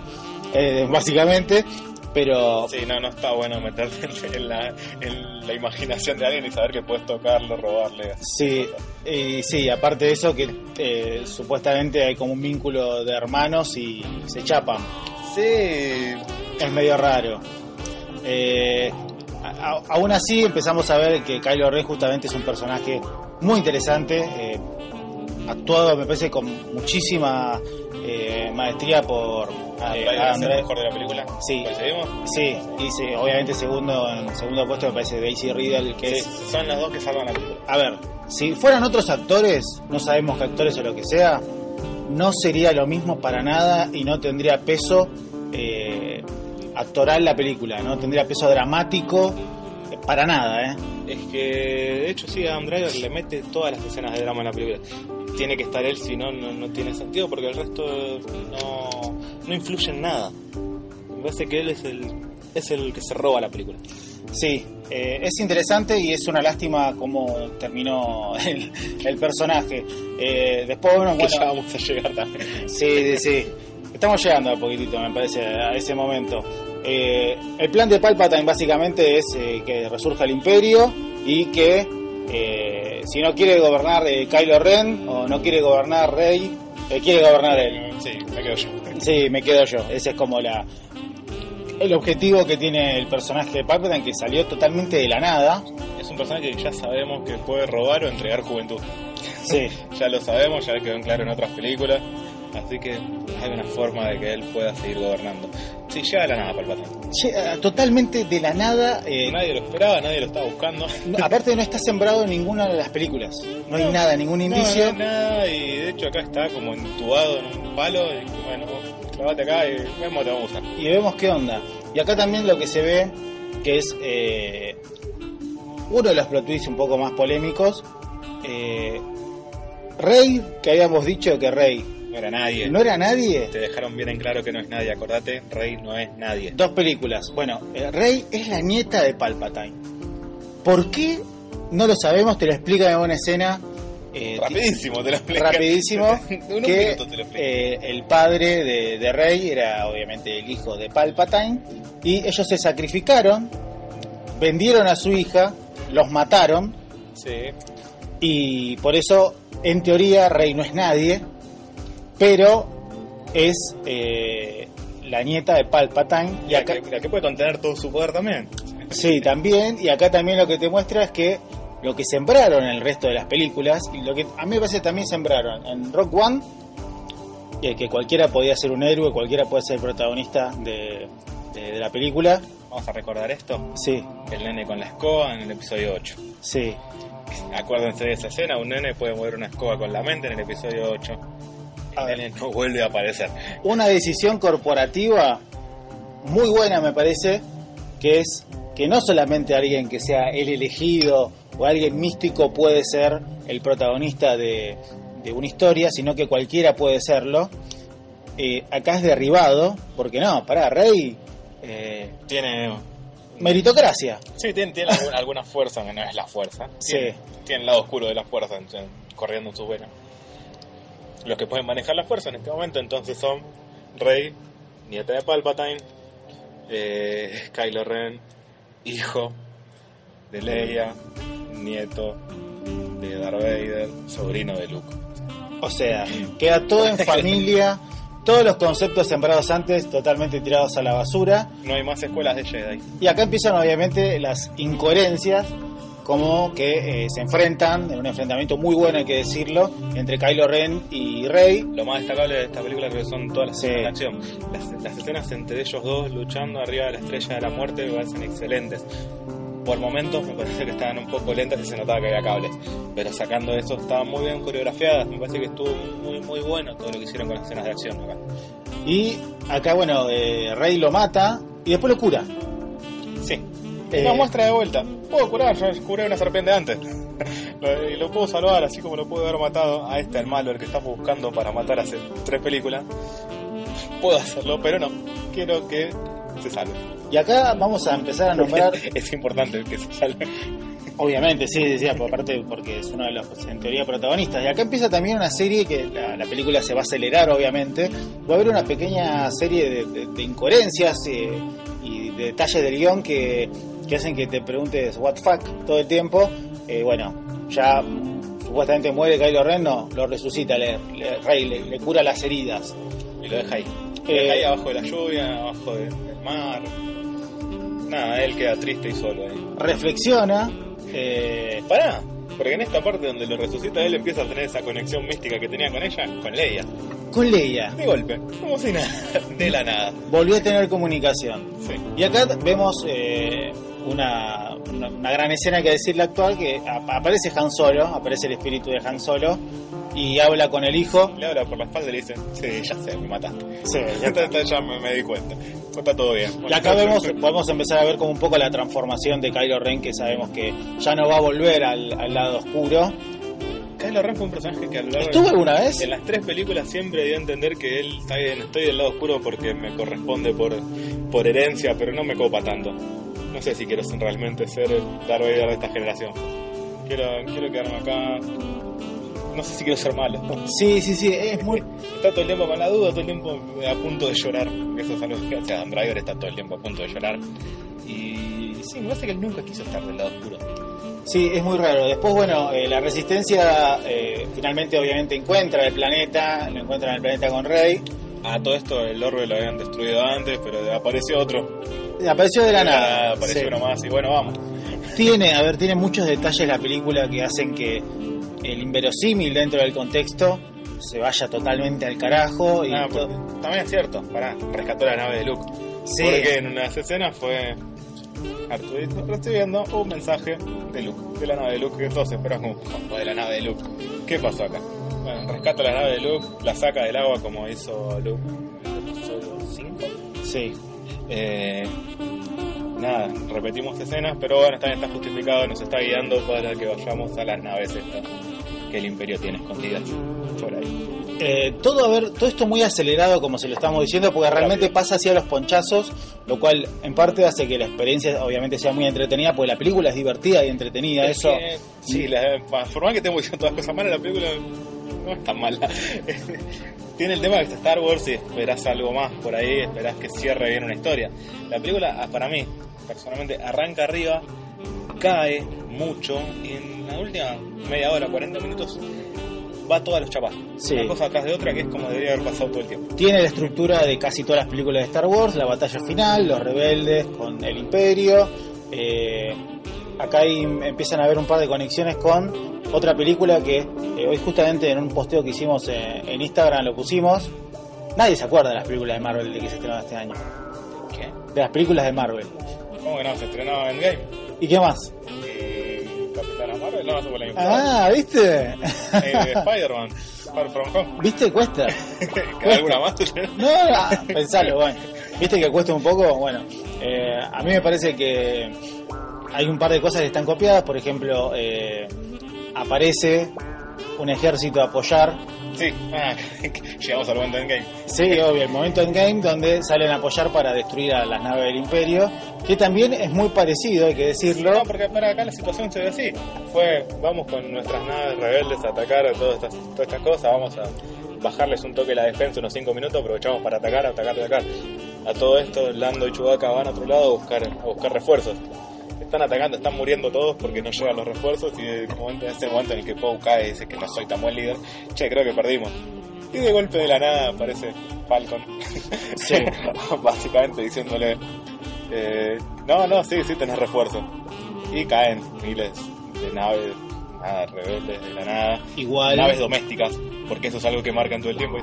eh, básicamente, pero Sí, no, no está bueno meterte en la, en la imaginación de alguien y saber que puedes tocarlo, robarle. sí, y sí, aparte de eso que eh, supuestamente hay como un vínculo de hermanos y se chapan, Sí, es medio raro. Eh, a- aún así empezamos a ver que Kylo Ren justamente es un personaje muy interesante, eh, actuado me parece con muchísima eh, maestría por ah, eh, ¿es Adam el Driver. mejor de la película? Sí. Sí, y sí, obviamente segundo en segundo puesto me parece Daisy Riddle, que Sí, es... son las dos que salvan la película. A ver, si fueran otros actores, no sabemos qué actores o lo que sea, no sería lo mismo para nada y no tendría peso eh, actoral la película, no tendría peso dramático eh, para nada, ¿eh? Es que, de hecho, sí, Adam Driver le mete todas las escenas de drama en la película. Tiene que estar él, si no, no, no tiene sentido, porque el resto no, no influye en nada. Me parece que él es el, es el que se roba la película. Sí, eh, es interesante y es una lástima cómo terminó [LAUGHS] el, el personaje. Eh, después, bueno, ya vamos a llegar también. Sí, sí, sí. Estamos llegando a poquitito, me parece, a ese momento. Eh, el plan de Palpatine básicamente es eh, que resurja el imperio y que eh, si no quiere gobernar Kylo Ren o no quiere gobernar Rey, quiere gobernar él. Sí, me quedo yo. Sí, me quedo yo. Ese es como la el objetivo que tiene el personaje de Palpatine que salió totalmente de la nada. Es un personaje que ya sabemos que puede robar o entregar juventud. Sí. [LAUGHS] Ya lo sabemos, ya quedó en claro en otras películas. Así que hay una forma de que él pueda seguir gobernando. Sí, llega de la nada Palpatine. Llega totalmente de la nada. eh, Nadie lo esperaba, nadie lo estaba buscando. aparte no está sembrado en ninguna de las películas. No, hay No, nada, ningún No, indicio. no hay nada, y de hecho acá está como entubado en un palo. Y bueno, clavate acá y vemos, te vamos a usar. y vemos qué onda. Y acá también lo que se ve, que es eh, uno de los plot twists un poco más polémicos. eh, Rey, que habíamos dicho que Rey No era nadie. no era nadie. Te dejaron bien en claro que no es nadie. Acordate, Rey no es nadie. Dos películas. Bueno, eh, Rey es la nieta de Palpatine. ¿Por qué? No lo sabemos, te lo explica en una escena. eh, Rapidísimo te lo explico. rapidísimo [LAUGHS] que te lo eh, el padre de, de Rey era obviamente el hijo de Palpatine y ellos se sacrificaron, vendieron a su hija, los mataron sí. y por eso en teoría Rey no es nadie, pero es eh, la nieta de Palpatine y La acá que, la que puede contener todo su poder también. Sí, también, y acá también lo que te muestra es que lo que sembraron en el resto de las películas, y lo que a mí me parece también sembraron en Rock One, eh, que cualquiera podía ser un héroe, cualquiera puede ser protagonista de, de- de la película. Vamos a recordar esto. Sí, El nene con la escoba en el episodio 8. sí, Acuérdense de esa escena, un nene puede mover una escoba con la mente en el episodio 8. A ver. no vuelve a aparecer. una decisión corporativa muy buena me parece, que es que no solamente alguien que sea el elegido o alguien místico puede ser el protagonista de, de una historia, sino que cualquiera puede serlo. Eh, acá es derribado, porque no, pará, Rey, eh, Tiene. meritocracia. Sí, tiene, tiene alguna, alguna fuerza, que no es la fuerza. Sí. Tiene, tiene el lado oscuro de la fuerza en- en- corriendo en sus venas. Los que pueden manejar la fuerza en este momento entonces son Rey, nieta de Palpatine, eh, Kylo Ren, hijo de Leia, nieto de Darth Vader, sobrino de Luke. O sea, queda todo en [LAUGHS] familia, todos los conceptos sembrados antes totalmente tirados a la basura. No hay más escuelas de Jedi. Y acá empiezan obviamente las incoherencias, como que eh, se enfrentan, en un enfrentamiento muy bueno hay que decirlo, entre Kylo Ren y Rey. Lo más destacable de esta película creo que son todas las Sí. escenas de acción. Las, las escenas entre ellos dos luchando arriba de la estrella de la muerte me parecen excelentes. Por momentos me parece que estaban un poco lentas y se notaba que había cables. Pero sacando eso estaban muy bien coreografiadas. Me parece que estuvo muy muy bueno todo lo que hicieron con las escenas de acción acá. Y acá, bueno, eh, Rey lo mata y después lo cura. Sí. Eh, Una muestra de vuelta. Puedo curar, yo curé una serpiente antes. [LAUGHS] Lo- y lo puedo salvar, así como lo puedo haber matado a este, el malo, el que estamos buscando para matar hace tres películas. Puedo hacerlo, pero no. Quiero que se salve. Y acá vamos a empezar a nombrar, [LAUGHS] es importante que se salve. obviamente, sí, decía, por parte porque es uno de los, en teoría, protagonistas. Y acá empieza también una serie que la, la película se va a acelerar, obviamente. Va a haber una pequeña serie de, de- de incoherencias eh, y de detalles del guion que, que hacen que te preguntes what fuck todo el tiempo. Eh, bueno, ya supuestamente muere Kylo Ren, no, lo resucita, le, le- Rey le, le cura las heridas. Y lo deja ahí. Lo Eh, deja ahí abajo de la lluvia, abajo de- del mar. Nada, él queda triste y solo ahí. Reflexiona. eh, Pará, porque en esta parte donde lo resucita él empieza a tener esa conexión mística que tenía con ella, con Leia. con Leia. De golpe, como si nada, de la nada. Volvió a tener comunicación. Sí. Y acá vemos eh, una, una, una gran escena que decirle actual, que ap- aparece Han Solo, aparece el espíritu de Han Solo, y habla con el hijo. Le habla por la espalda y le dice, sí, ya sé, me mataste. Sí, Ya, está- está- ya me, me di cuenta. Está todo bien. Y acá vemos, podemos empezar a ver como un poco la transformación de Kylo Ren, que sabemos que ya no va a volver al, al lado oscuro. Kylo Ren fue un personaje que a lo largo ¿Estuvo alguna vez? En las tres películas siempre dio a entender que él está bien, estoy del lado oscuro porque me corresponde por, por herencia, pero no me copa tanto. No sé si quiero realmente ser el Darth Vader de esta generación. Quiero, quiero quedarme acá. no sé si quiero ser malo. [LAUGHS] Sí, sí, sí, es muy... Está todo el tiempo con la duda, todo el tiempo a punto de llorar. Eso es algo que hace Adam Driver, está todo el tiempo a punto de llorar. Y sí, me parece que él nunca quiso estar del lado oscuro. Sí, es muy raro. Después, bueno, eh, la resistencia eh, finalmente obviamente encuentra el planeta, lo encuentra en el planeta con Rey. A todo esto el orbe lo habían destruido antes, pero apareció otro. Apareció de la nada. Apareció sí. uno más y bueno, vamos. Tiene, a ver, tiene muchos detalles la película que hacen que el inverosímil dentro del contexto se vaya totalmente al carajo. Y Ah, pero también es cierto, pará, rescató la nave de Luke. Sí. Porque en unas escenas fue Arturito recibiendo un mensaje de Luke, de la nave de Luke, que todos esperan como "Ojo, de la nave de Luke. ¿Qué pasó acá? Bueno, rescata la nave de Luke, la saca del agua como hizo Luke en el episodio 5. Sí. Eh, nada, repetimos escenas, pero bueno, también está justificado, nos está guiando para que vayamos a las naves estas que el Imperio tiene escondidas por ahí. Eh, todo a ver, todo esto muy acelerado como se lo estamos diciendo, porque realmente pasa hacia los ponchazos, lo cual en parte hace que la experiencia obviamente sea muy entretenida, porque la película es divertida y entretenida, Es eso que, sí, la, por más que estemos diciendo todas las cosas malas, la película no es tan mala. [LAUGHS] Tiene el tema de Star Wars y esperás algo más por ahí, esperás que cierre bien una historia. La película, ah, para mí, personalmente, arranca arriba, cae mucho y en la última media hora, 40 minutos, va todos los chapas. Sí. Una cosa atrás de otra que es como debería haber pasado todo el tiempo. tiene la estructura de casi todas las películas de Star Wars, la batalla final, los rebeldes con el imperio. eh, acá hay- empiezan a haber un par de conexiones con otra película que eh, hoy justamente en un posteo que hicimos eh, en Instagram lo pusimos. Nadie se acuerda de las películas de Marvel de que se estrenaron este año. ¿Qué? De las películas de Marvel. ¿Cómo que no? Se estrenaba en Game. ¿Y qué más? Capitana Marvel, no, eso fue pasado. Ah, ¿viste? Eh, Spider-Man, Far From Home. ¿Viste? Cuesta. [LAUGHS] ¿Alguna más? No, no, pensalo, bueno. ¿Viste que cuesta un poco? Bueno, eh, a mí me parece que hay un par de cosas que están copiadas. Por ejemplo, eh, aparece un ejército a apoyar. Sí, ah, [LAUGHS] llegamos al momento en game. Sí, obvio, el momento en game donde salen a apoyar para destruir a las naves del Imperio, que también es muy parecido, hay que decirlo. No, porque para acá la situación se ve así. Fue, vamos con nuestras naves rebeldes a atacar a todas estas, todas estas cosas, vamos a bajarles un toque la defensa unos 5 minutos, aprovechamos para atacar, atacar, atacar. A todo esto, Lando y Chewbacca van a otro lado a buscar, a buscar refuerzos. Están atacando, están muriendo todos porque no llegan los refuerzos y en el momento, en ese momento en el que Poe cae y dice que no soy tan buen líder, che, creo que perdimos. Y de golpe de la nada aparece Falcon. Sí. [LAUGHS] Básicamente diciéndole, eh, no, no, sí, sí tenés refuerzo. Y caen miles de naves, nada, rebeldes de la nada. Igual. Naves domésticas, porque eso es algo que marcan todo el tiempo.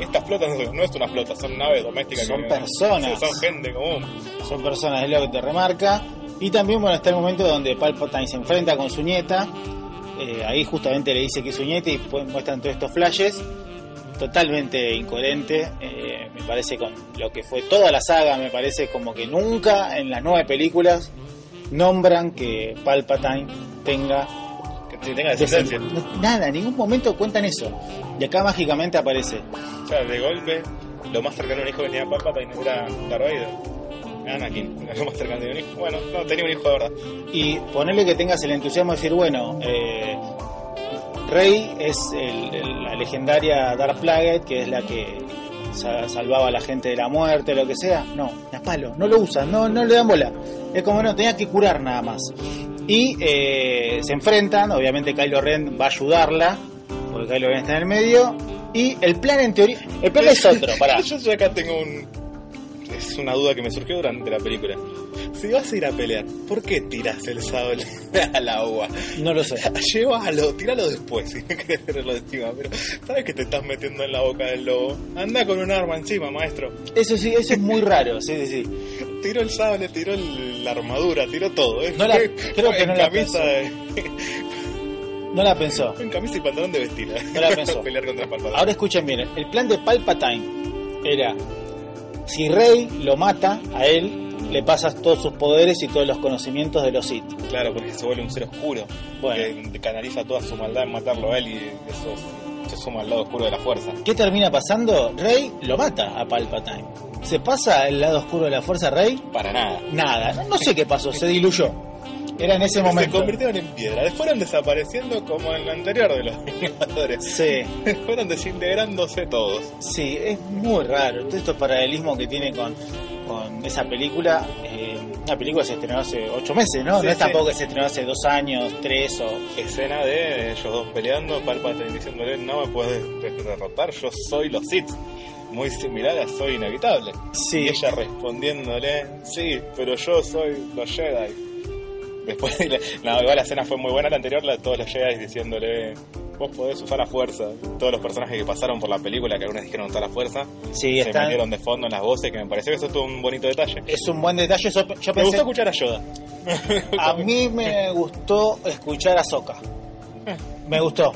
Estas flotas no, no es una flota, son naves domésticas. Son que- personas. Son gente común. son personas, es lo que te remarca. Y también, bueno, está el momento donde Palpatine se enfrenta con su nieta. Eh, ahí justamente le dice que es su nieta y pues muestran todos estos flashes. Totalmente incoherente, eh, me parece con lo que fue toda la saga, me parece como que nunca en las nueve películas nombran que Palpatine tenga Que que tenga descendencia. Nada, en ningún momento cuentan eso. Y acá mágicamente aparece. O sea, de golpe, lo más cercano a un hijo que tenía Palpatine era Darth Vader. Anakin, lo más cercano de un hijo. Bueno, no, tenía un hijo de verdad. Y ponerle que tengas el entusiasmo de decir, bueno, eh, Rey es el- el- la legendaria Darth Plagueis, que es la que sa- salvaba a la gente de la muerte, lo que sea. No, la palo, no lo usan, no, no le dan bola. Es como, no, tenía que curar nada más. Y eh, se enfrentan, obviamente Kylo Ren va a ayudarla, porque Kylo Ren está en el medio. Y el plan en teoría, el plan es otro, pará. [LAUGHS] Yo, yo acá tengo un. Es una duda que me surgió durante la película. Si vas a ir a pelear, ¿por qué tiras el sable [LAUGHS] al agua? No lo sé. [LAUGHS] Llévalo, tíralo después, si no [LAUGHS] querés tenerlo encima. Pero, ¿sabes que te estás metiendo en la boca del lobo? Anda con un arma encima, maestro. Eso sí, eso es muy raro, sí, sí, sí. Tiró el sable, tiró el- la armadura, tiró todo. ¿eh? No la- creo que en no la camisa pensó. de- No la pensó. en camisa y pantalón de vestir. ¿eh? No la pensó. pelear contra Palpatine. Ahora escuchen bien, el plan de Palpatine era, si Rey lo mata a él, le pasas todos sus poderes y todos los conocimientos de los Sith. Claro, porque se vuelve un ser oscuro. Bueno. Que canaliza toda su maldad en matarlo a él y eso se suma al lado oscuro de la fuerza. ¿Qué termina pasando? Rey lo mata a Palpatine. ¿Se pasa el lado oscuro de la fuerza Rey? Para nada. Nada, no, no sé qué pasó, se diluyó. Era en ese Se momento. convirtieron en piedra. Fueron desapareciendo como en lo anterior de los [LAUGHS] Vengadores. Sí, [LAUGHS] Fueron desintegrándose todos. sí, es muy raro. Todo estos paralelismos que tiene con, con esa película. eh, una película se estrenó hace ocho meses, ¿no? Sí, no es sí. tampoco que se estrenó hace dos años, tres o. Escena de ellos dos peleando, Palpatine diciéndole no me puedes derrotar, yo soy los Sith. Muy similar a Soy Inevitable. Sí. Y ella respondiéndole, sí, pero yo soy los Jedi. Después, no, igual la escena fue muy buena, la anterior, la de todos los Jedi diciéndole, vos podés usar la fuerza. Todos los personajes que pasaron por la película, que algunos dijeron usar la fuerza, Sí, se están- metieron de fondo en las voces, que me pareció que eso tuvo un bonito detalle. Es un buen detalle. Yo, Me gustó escuchar a Yoda. a mí me gustó escuchar a Soka. Me gustó.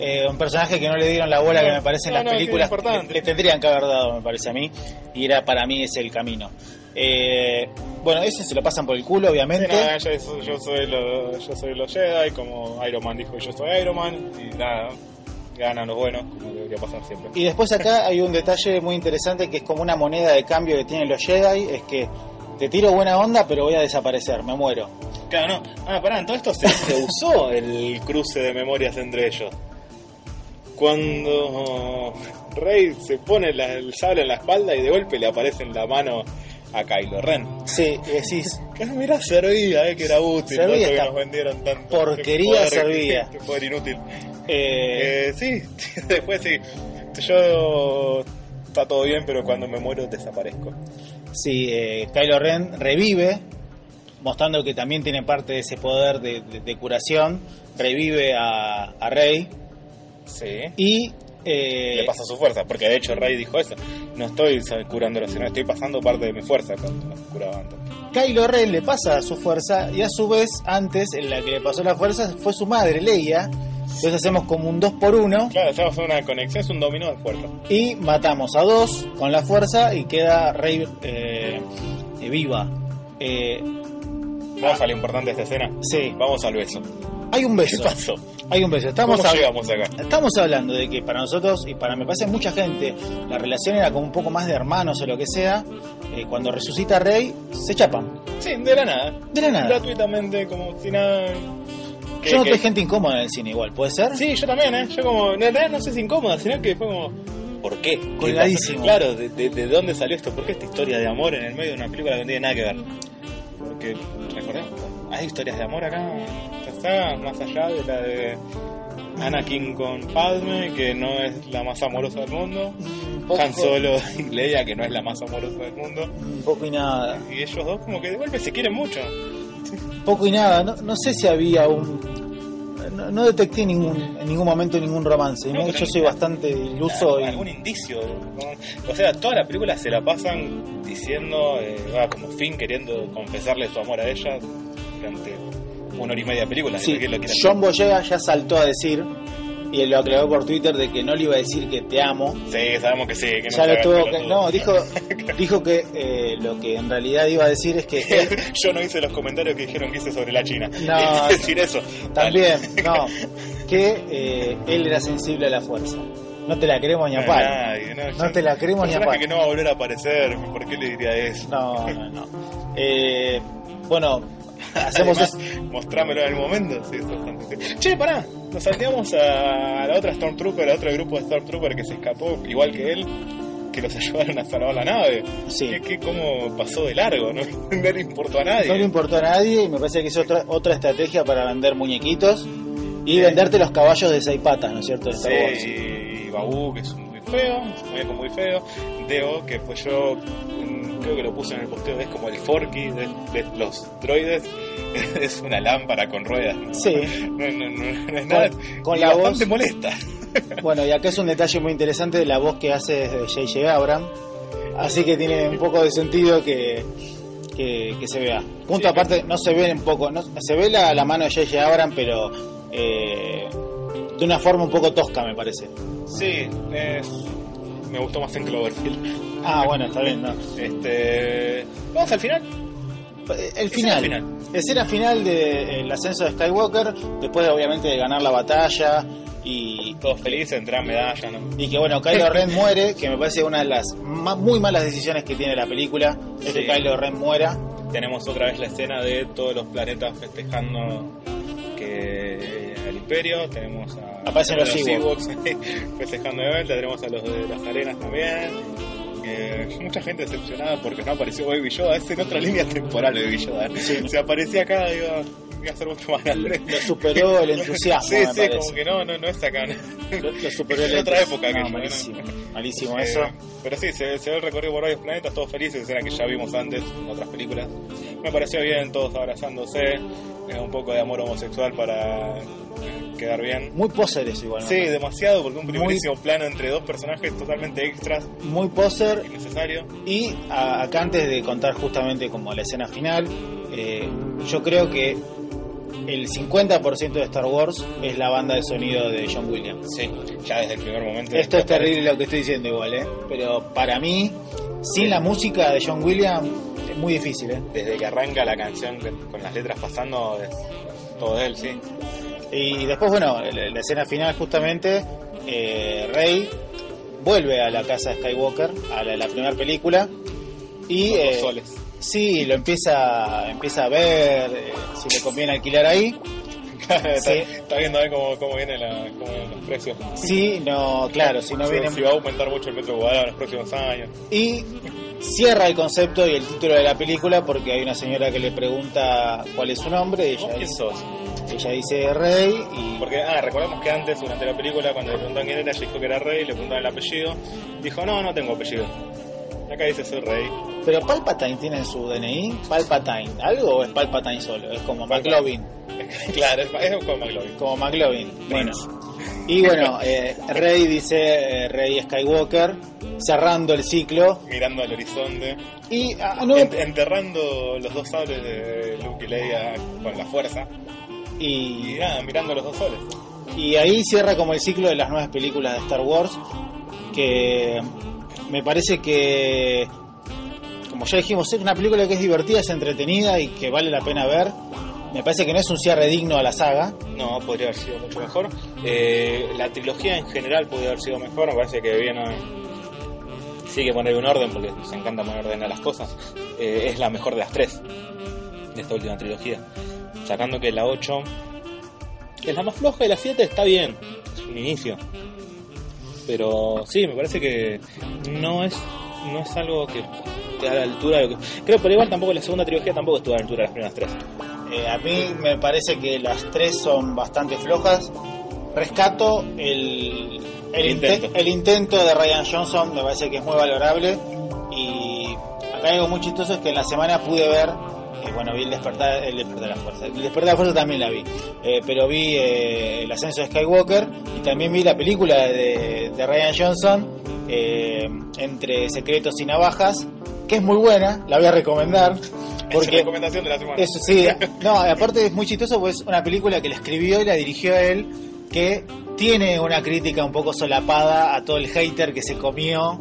Eh, un personaje que no le dieron la bola que me parece en No, las películas. Le, le tendrían que haber dado, me parece a mí. Y era para mí ese el camino. Eh, bueno, ese se lo pasan por el culo, obviamente. nada, yo, soy- yo soy lo- yo soy los Jedi, como Iron Man dijo yo soy Iron Man, y nada, ganan los buenos, como debería pasar siempre. Y después acá [LAUGHS] hay un detalle muy interesante que es como una moneda de cambio que tienen los Jedi. Es que te tiro buena onda, pero voy a desaparecer, me muero. Claro, no. Ah, pará, en todo esto se, se usó el cruce de memorias entre ellos. Cuando Rey se pone la- el sable en la espalda y de golpe le aparece en la mano a Kylo Ren. Sí, y decís, [LAUGHS] mira, servía, eh, que era útil. Servía que nos vendieron tanto. porquería poder, servía. [LAUGHS] Poder inútil. eh, Eh, sí, [LAUGHS] después sí. Yo. Está todo bien, pero cuando me muero desaparezco. Sí, eh, Kylo Ren revive, mostrando que también tiene parte de ese poder de, de- de curación. Revive a, a Rey Sí. y. eh, le pasa su fuerza, porque de hecho Rey dijo eso. No estoy curándolo, sino estoy pasando parte de mi fuerza cuando nos curaba antes. Kylo Ren le pasa su fuerza y a su vez, antes, en la que le pasó la fuerza fue su madre, Leia. Entonces hacemos como un 2 por 1 Claro, hacemos una conexión, es un dominó de fuerza. y matamos a dos con la fuerza y queda Rey eh, eh, viva. Eh, Vamos a lo importante de esta escena. sí, Vamos al beso. hay un ¿Qué beso. pasó? Hay un beso. Estamos ¿Cómo hab- llegamos acá? Estamos hablando de que para nosotros y para me parece mucha gente la relación era como un poco más de hermanos o lo que sea. Eh, cuando resucita Rey se chapan Sí, de la nada. de la nada. Gratuitamente, como si nada. que- Yo noté que- gente incómoda en el cine igual, ¿puede ser? Sí, yo también, ¿eh? Yo como, en realidad no sé si incómoda, sino que fue como, ¿por qué? ¿Qué Colgadísimo. Claro, de, de- de dónde salió esto? ¿Por qué esta historia de amor en el medio de una película que no tiene nada que ver? Porque, recordemos, hay historias de amor acá, ya está, más allá de la de Anakin con Padme, que no es la más amorosa del mundo, Un poco, Han Solo y Leia, que no es la más amorosa del mundo, un poco y nada. y ellos dos como que de golpe se quieren mucho. Poco y nada. No, no sé si había un. No, no detecté ningún, en ningún momento ningún romance. No, Yo soy bastante iluso algún, y. indicio. O sea, toda la película se la pasan diciendo, eh, va, como Finn queriendo confesarle su amor a ella durante una hora y media de película. Sí, quiere John Boyega ya saltó a decir, y lo aclaró por Twitter, de que no le iba a decir que te amo. Sí, sabemos que sí. Que no ya lo tuvo que. No, dijo, [LAUGHS] dijo que eh, lo que en realidad iba a decir es que él [LAUGHS] Yo no hice los comentarios que dijeron que hice sobre la China. No, [LAUGHS] decir eso. también, no, que eh, él era sensible a la fuerza. No te la queremos ni a No, palo. no, No yo- te la creemos ni a palo. que no va a volver a aparecer. ¿Por qué le diría eso? No, no, no. Eh, bueno, hacemos Además, es- mostrámelo en el momento. Sí, es bastante- Che, pará, nos salteamos a la otra Stormtrooper, a otro grupo de Stormtrooper que se escapó, igual que él, que los [LAUGHS] ayudaron a salvar la nave. Sí. ¿Qué, qué, ¿Cómo pasó de largo? No, [LAUGHS] no le importó a nadie. No le importó a nadie y me parece que es otra, otra estrategia para vender muñequitos y Sí. venderte los caballos de seis patas, ¿no es cierto? De Star Wars. Sí, y Babu, que es un feo, muñeco muy feo. Deo, que pues yo mm, creo que lo puse en el posteo, es como el Forky de, de los droides. [LAUGHS] es una lámpara con ruedas. ¿no? Sí. [LAUGHS] No, no, es nada. con la bastante voz- molesta. [LAUGHS] Bueno, y acá es un detalle muy interesante de la voz que hace de J.J. Abrams. Así que tiene un poco de sentido que, que, que se vea. Punto Sí, aparte, no se ve un poco, no, se ve la, la mano de J.J. Abrams, pero eh, de una forma un poco tosca, me parece. Sí, es, me gustó más en Cloverfield. Ah, bueno, está bien, ¿no? Este, vamos al final. El final. final. Escena final del ascenso de Skywalker, después de, obviamente de ganar la batalla y, Todos felices, entrar medalla, ¿no? y que bueno, Kylo [LAUGHS] Ren muere, que me parece una de las ma- muy malas decisiones que tiene la película, es que. Kylo Ren muera. tenemos otra vez la escena de todos los planetas festejando que Imperio, tenemos a, Aparecen a los Ewoks [LAUGHS] festejando de vuelta, tenemos a los de las arenas también. Eh, mucha gente decepcionada porque no apareció Baby Yoda, es en otra línea temporal Baby Yoda. Sí. Se aparecía acá, iba, iba a ser mucho más grande. Lo superó el entusiasmo, Sí, sí, como que no, no, no es acá. Lo, lo superó Es el [LAUGHS] otra época No, malísimo. Malísimo Eh, eso. pero sí, se, se ve el recorrido por varios planetas, todos felices, escena que ya vimos antes en otras películas. Me pareció bien, todos abrazándose, eh, un poco de amor homosexual para quedar bien. Muy póseres igual. ¿no? Sí, demasiado, porque un Muy- primerísimo plano entre dos personajes totalmente extras, Muy poser innecesario. Y a- acá antes de contar justamente como la escena final, eh, yo creo que el 50% de Star Wars es la banda de sonido de John Williams. Sí, ya desde el primer momento. Esto es terrible lo que estoy diciendo igual, ¿eh? Pero para mí, sin la música de John Williams, es muy difícil, ¿eh? Desde que arranca la canción con las letras pasando, es todo él, sí. Y después, bueno, la, la escena final justamente, eh, Rey vuelve a la casa de Skywalker, a la, la primera película, y... Eh, soles. Sí, lo empieza, empieza a ver eh, si le conviene alquilar ahí. [LAUGHS] está, sí. está viendo ahí cómo, cómo cómo vienen los precios. Sí, no, claro, si no viene. si va a aumentar mucho el metro cuadrado en los próximos años. Y cierra el concepto y el título de la película porque hay una señora que le pregunta cuál es su nombre y ¿Vos ella, quién dice, sos? Ella dice Rey y Porque, ah, recordemos que antes, durante la película, cuando le preguntaban quién era, ella dijo que era rey, le preguntaban el apellido, dijo, no, no tengo apellido. Y acá dice, soy rey. pero Palpatine tiene en su DNI Palpatine, ¿algo o es Palpatine solo? Es como McLovin, [LAUGHS] claro, es, es como McLovin. como McLovin. Bueno. Y bueno, eh, Rey dice eh, Rey Skywalker, cerrando el ciclo. Mirando al horizonte, Y ah, no, ent- enterrando los dos sables de Luke y Leia con la fuerza. Y y nada, mirando los dos soles. Y ahí cierra como el ciclo de las nuevas películas de Star Wars, que me parece que, como ya dijimos, es una película que es divertida, es entretenida y que vale la pena ver. Me parece que no es un cierre digno a la saga. No, podría haber sido mucho mejor. Eh, la trilogía en general podría haber sido mejor. Me parece que bien eh, sí que poner un orden porque nos encanta poner orden a las cosas. Eh, es la mejor de las tres de esta última trilogía. Sacando que la 8 es la más floja y la 7 está bien. Es un inicio. Pero sí, me parece que no es no es algo que esté a la altura de lo que... Creo, pero igual tampoco la segunda trilogía tampoco estuvo a la altura de las primeras tres. Eh, a mí me parece que las tres son bastante flojas. Rescato el, el, El inte- intento. el intento de Ryan Johnson, me parece que es muy valorable. Y acá algo muy chistoso es que en la semana pude ver, bueno, vi el despertar, el despertar de la fuerza. El despertar de la fuerza también la vi, eh, pero vi eh, el ascenso de Skywalker y también vi la película de, de Ryan Johnson, eh, Entre Secretos y Navajas, que es muy buena, la voy a recomendar. es Porque la recomendación de la semana. eso sí, no, aparte es muy chistoso, pues es una película que la escribió y la dirigió él, que tiene una crítica un poco solapada a todo el hater que se comió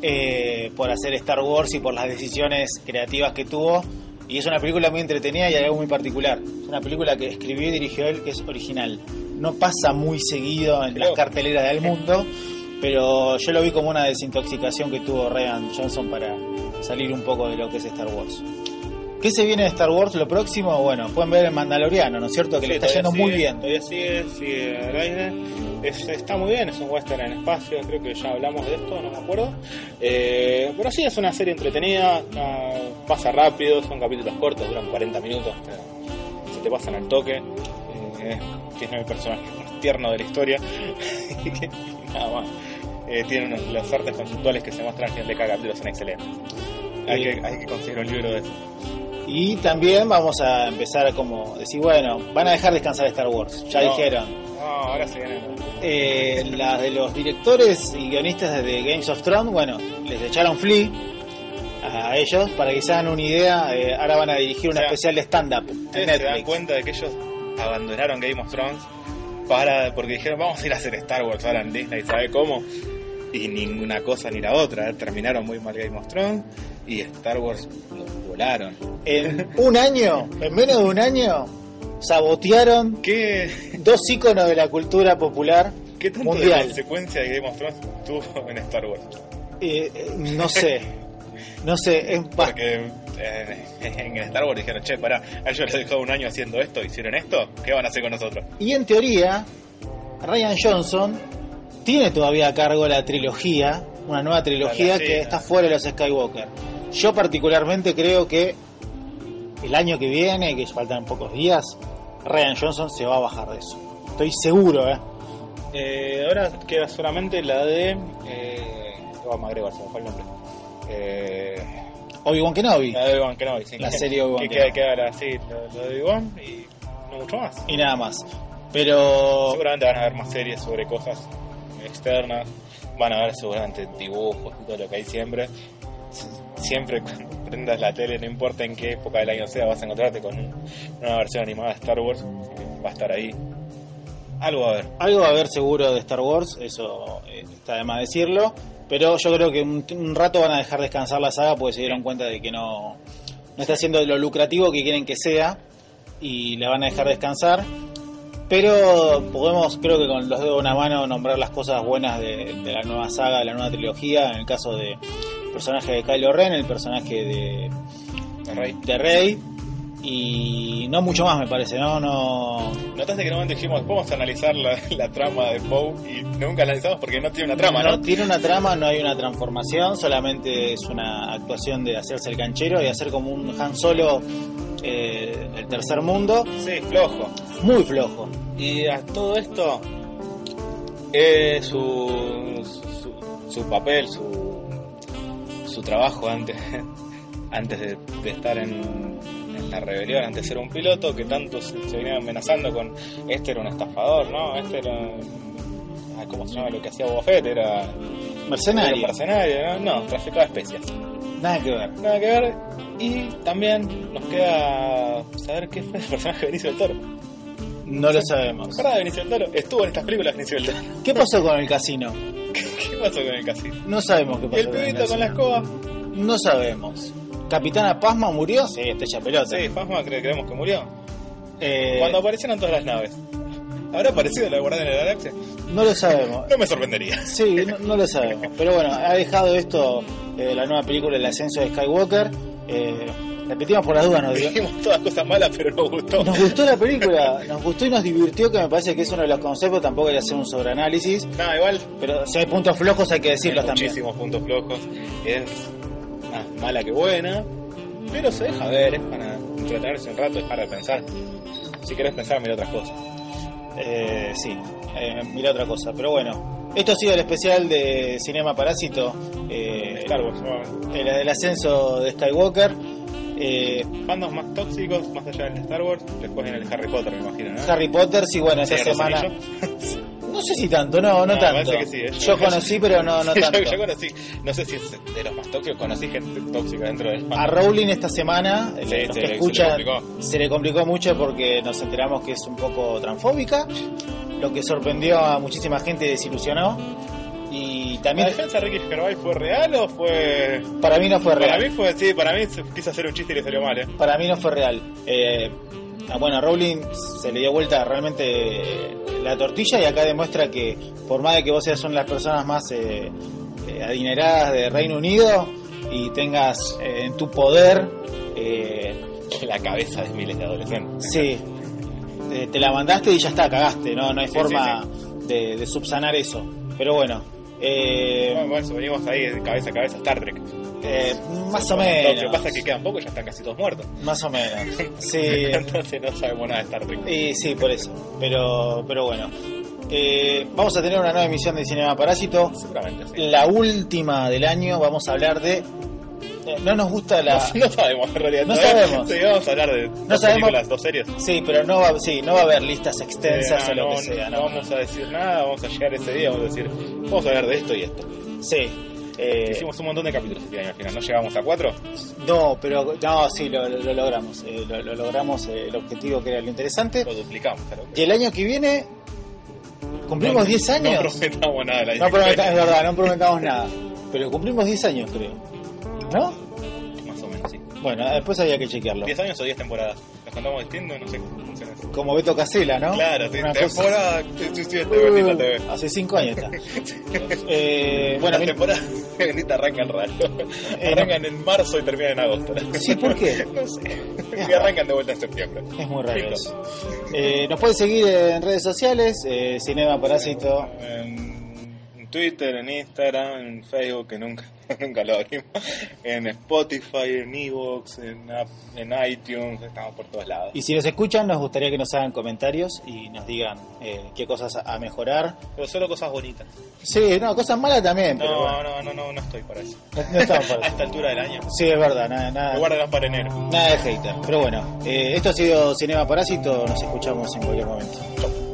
eh, por hacer Star Wars y por las decisiones creativas que tuvo. Y es una película muy entretenida y algo muy particular. Es una película que escribió y dirigió él que es original. No pasa muy seguido en las carteleras del mundo, pero yo lo vi como una desintoxicación que tuvo Ryan Johnson para salir un poco de lo que es Star Wars. ¿Qué se viene de Star Wars lo próximo? Bueno, pueden ver el Mandaloriano, ¿no es cierto? Que le Sí, está todavía yendo muy sigue, bien. Todavía sigue, sigue al aire. Es- está muy bien, es un western en espacio, creo que ya hablamos de esto, no me acuerdo. Eh, pero sí, es una serie entretenida, pasa rápido, son capítulos cortos, duran 40 minutos, pero se te pasan al toque. Eh, tiene el personaje más tierno de la historia y [LAUGHS] nada más. Eh, tiene unos, los artes conceptuales que se muestran al final de cada capítulo son excelentes. Hay, que, hay que conseguir un libro de eso. Y también vamos a empezar a como decir, bueno, van a dejar descansar Star Wars, ya No. dijeron. No, ahora se viene. Eh, las de los directores y guionistas de Games of Thrones, bueno, les echaron Flea a ellos para que se hagan una idea. eh, ahora van a dirigir una O sea, especial de stand-up se dan cuenta de que ellos abandonaron Game of Thrones para porque dijeron vamos a ir a hacer Star Wars ahora en Disney, ¿sabe cómo? Y ninguna cosa ni la otra, terminaron muy mal Game of Thrones y Star Wars los volaron. En un año, en menos de un año, sabotearon ¿Qué, dos íconos de la cultura popular qué tanto de mundial. consecuencia de Game of Thrones tuvo en Star Wars? Eh, eh, no sé, [LAUGHS] No sé, es Porque eh, en Star Wars dijeron, che, pará, a ellos les dejó un año haciendo esto, hicieron esto, ¿qué van a hacer con nosotros? Y en teoría, Ryan Johnson tiene todavía a cargo la trilogía, una nueva trilogía que está fuera de los Skywalker. Yo particularmente creo que el año que viene, que faltan pocos días, Ryan Johnson se va a bajar de eso. Estoy seguro, ¿eh? Eh, ahora queda solamente la de... Eh, oh, McGregor, se me fue el nombre. Eh, Obi-Wan Kenobi. la de Obi-Wan Kenobi, sí. La serie Obi-Wan [LAUGHS] Que queda, así, lo, lo de Obi-Wan y no mucho más. Y nada más. Pero Seguramente van a haber más series sobre cosas externas. Van a haber seguramente dibujos y todo lo que hay siempre. Siempre [LAUGHS] cuando prendas la tele, no importa en qué época del año sea, vas a encontrarte con un- una versión animada de Star Wars. Va a estar ahí. Algo va a haber. algo va a haber seguro de Star Wars, eso eh, está de más decirlo. Pero yo creo que un, un rato van a dejar descansar la saga porque se dieron cuenta de que no, no está siendo lo lucrativo que quieren que sea y la van a dejar descansar. Pero podemos, creo que con los dedos de una mano, nombrar las cosas buenas de, de la nueva saga, de la nueva trilogía. En el caso de el personaje de Kylo Ren, el personaje de, ¿no, Rey? de Rey y no mucho más, me parece, ¿no? no Notaste que en un momento dijimos, vamos a analizar la, la trama de Poe y nunca la analizamos porque no tiene una trama, ¿no? tiene una trama, no hay una transformación, solamente es una actuación de hacerse el canchero y hacer como un Han Solo eh, del tercer mundo, Sí, flojo. muy flojo. Y a todo esto, eh, su, su, su papel, su, su trabajo antes, [LAUGHS] antes de, de estar en, en la rebelión, antes de ser un piloto, que tanto se, se venía amenazando con este era un estafador, ¿no? Este era. ah, ¿Cómo se llama lo que hacía Boba Fett? Era. Mercenario, mercenario, ¿no? No, traficaba especias. Nada que ver. Nada que ver. Y también nos queda saber qué fue el personaje de Benicio del Toro. No lo sabemos. ¿Te acuerdas de Benicio del Toro? Estuvo en estas películas Benicio del Toro. ¿Qué pasó con el casino? [LAUGHS] ¿Qué pasó con el casino? No sabemos qué ¿Y pasó el con el pibito con la casino. escoba? No sabemos. ¿Capitana Pasma murió? Sí, estrella pelota. Sí, Fasma cre- creemos que murió. Eh, Cuando aparecieron todas las naves. ¿Habrá aparecido la Guardián de la Galaxia? No lo sabemos. No me sorprendería. Sí, no, no lo sabemos. Pero bueno, ha dejado esto eh, la nueva película El ascenso de Skywalker. Eh, repetimos por las dudas, nos, Dijimos todas cosas malas, pero nos gustó. nos gustó la película, nos gustó y nos divirtió, que me parece que es uno de los conceptos, tampoco hay que hacer un sobreanálisis, No, igual. pero si hay puntos flojos hay que decirlos también. muchísimos puntos flojos. Es más mala que buena. Pero se deja ver, es para entretenerse un rato, dejar de pensar. Si querés pensar, mira otras cosas. Eh, sí, eh, mira otra cosa, pero bueno. Esto ha sido el especial de Cinema Parásito, eh, Star Wars, el, el ascenso de Skywalker. Eh, Fandoms más tóxicos, más allá del Star Wars, después viene el Harry Potter, me imagino, ¿no? Harry Potter, sí, bueno, esta semana... [LAUGHS] No sé si tanto, no, no, No, tanto. que sí, eh. Yo conocí, pero no, no [LAUGHS] tanto. yo conocí, no sé si es de los más tóxicos, conocí gente tóxica dentro del A Rowling esta semana, Sí, los se que le- escuchan, se le complicó. se le complicó mucho porque nos enteramos que es un poco transfóbica, lo que sorprendió a muchísima gente y desilusionó. Y ¿La también defensa de Ricky Gervais fue real o fue...? para mí no fue Para real. mí fue, sí, para mí quiso hacer un chiste y le salió mal, ¿eh? Para mí no fue real. Eh, ah, bueno, a Rowling se le dio vuelta realmente la tortilla y acá demuestra que por más de que vos seas una de las personas más eh, eh, adineradas de Reino Unido y tengas eh, en tu poder eh, [LAUGHS] La cabeza de miles de adolescentes. Sí, te, la mandaste y ya está, cagaste, no, no hay Sí, forma De, de subsanar eso. Pero bueno, eh, Bueno, bueno, venimos ahí de cabeza a cabeza Star Trek. eh, más o Lo que menos. pasa es que quedan pocos y ya están casi todos muertos. Más o menos. [LAUGHS] Sí, Entonces no sabemos nada de Star Trek. y sí, por eso. Pero, pero bueno. Eh, vamos a tener una nueva emisión de Cinema Parásito. Seguramente, sí. La última del año. Vamos a hablar de. No nos gusta la. No, no [LAUGHS] sabemos en realidad. No sabemos. Sí, vamos a hablar de dos sabemos. películas, dos series. Sí, pero no va, sí, no va a haber listas extensas Eh, o lo no, que sea. no No, vamos a decir nada, vamos a llegar ese día, vamos a decir, vamos a hablar de esto y esto. Sí. eh, Hicimos un montón de capítulos este año al final, ¿no llegamos a cuatro? No, pero no, sí, lo, lo- lo logramos. eh, lo, lo logramos eh, el objetivo que era lo interesante. Lo duplicamos, claro. Y el año que viene cumplimos 10 años. No prometamos nada. la No es verdad, no prometamos nada. Pero cumplimos 10 años, creo. ¿No? Más o menos, sí. Bueno, después había que chequearlo. 10 años o 10 temporadas. ¿Los contamos distintos? No sé cómo funciona eso. Como Beto Casela, ¿no? Claro, sí, Una cosa- temporada 17 de Bendita TV. Hace cinco años está. [LAUGHS] eh, bueno, la temporada [LAUGHS] Bendita arrancan raro. Eh, arrancan en marzo y terminan en agosto. Sí, ¿por qué? [LAUGHS] no sé. Y arrancan de vuelta en septiembre. es muy raro eso. Eh, nos pueden seguir en redes sociales, eh, Cinema Parásito. En Twitter, en Instagram, en Facebook, que nunca, nunca lo abrimos. En Spotify, en Evox, en, App- en iTunes, estamos por todos lados. Y si nos escuchan, nos gustaría que nos hagan comentarios y nos digan eh, qué cosas a, a mejorar. Pero solo cosas bonitas. Sí, no, cosas malas también, pero No, bueno, no, no, no, no estoy para eso. no, no estamos para [LAUGHS] A eso. esta altura del año. Sí, es verdad, nada, nada, guardan para enero. nada de hater. Pero bueno, eh, esto ha sido Cinema Parásito, nos escuchamos en cualquier momento. Chau.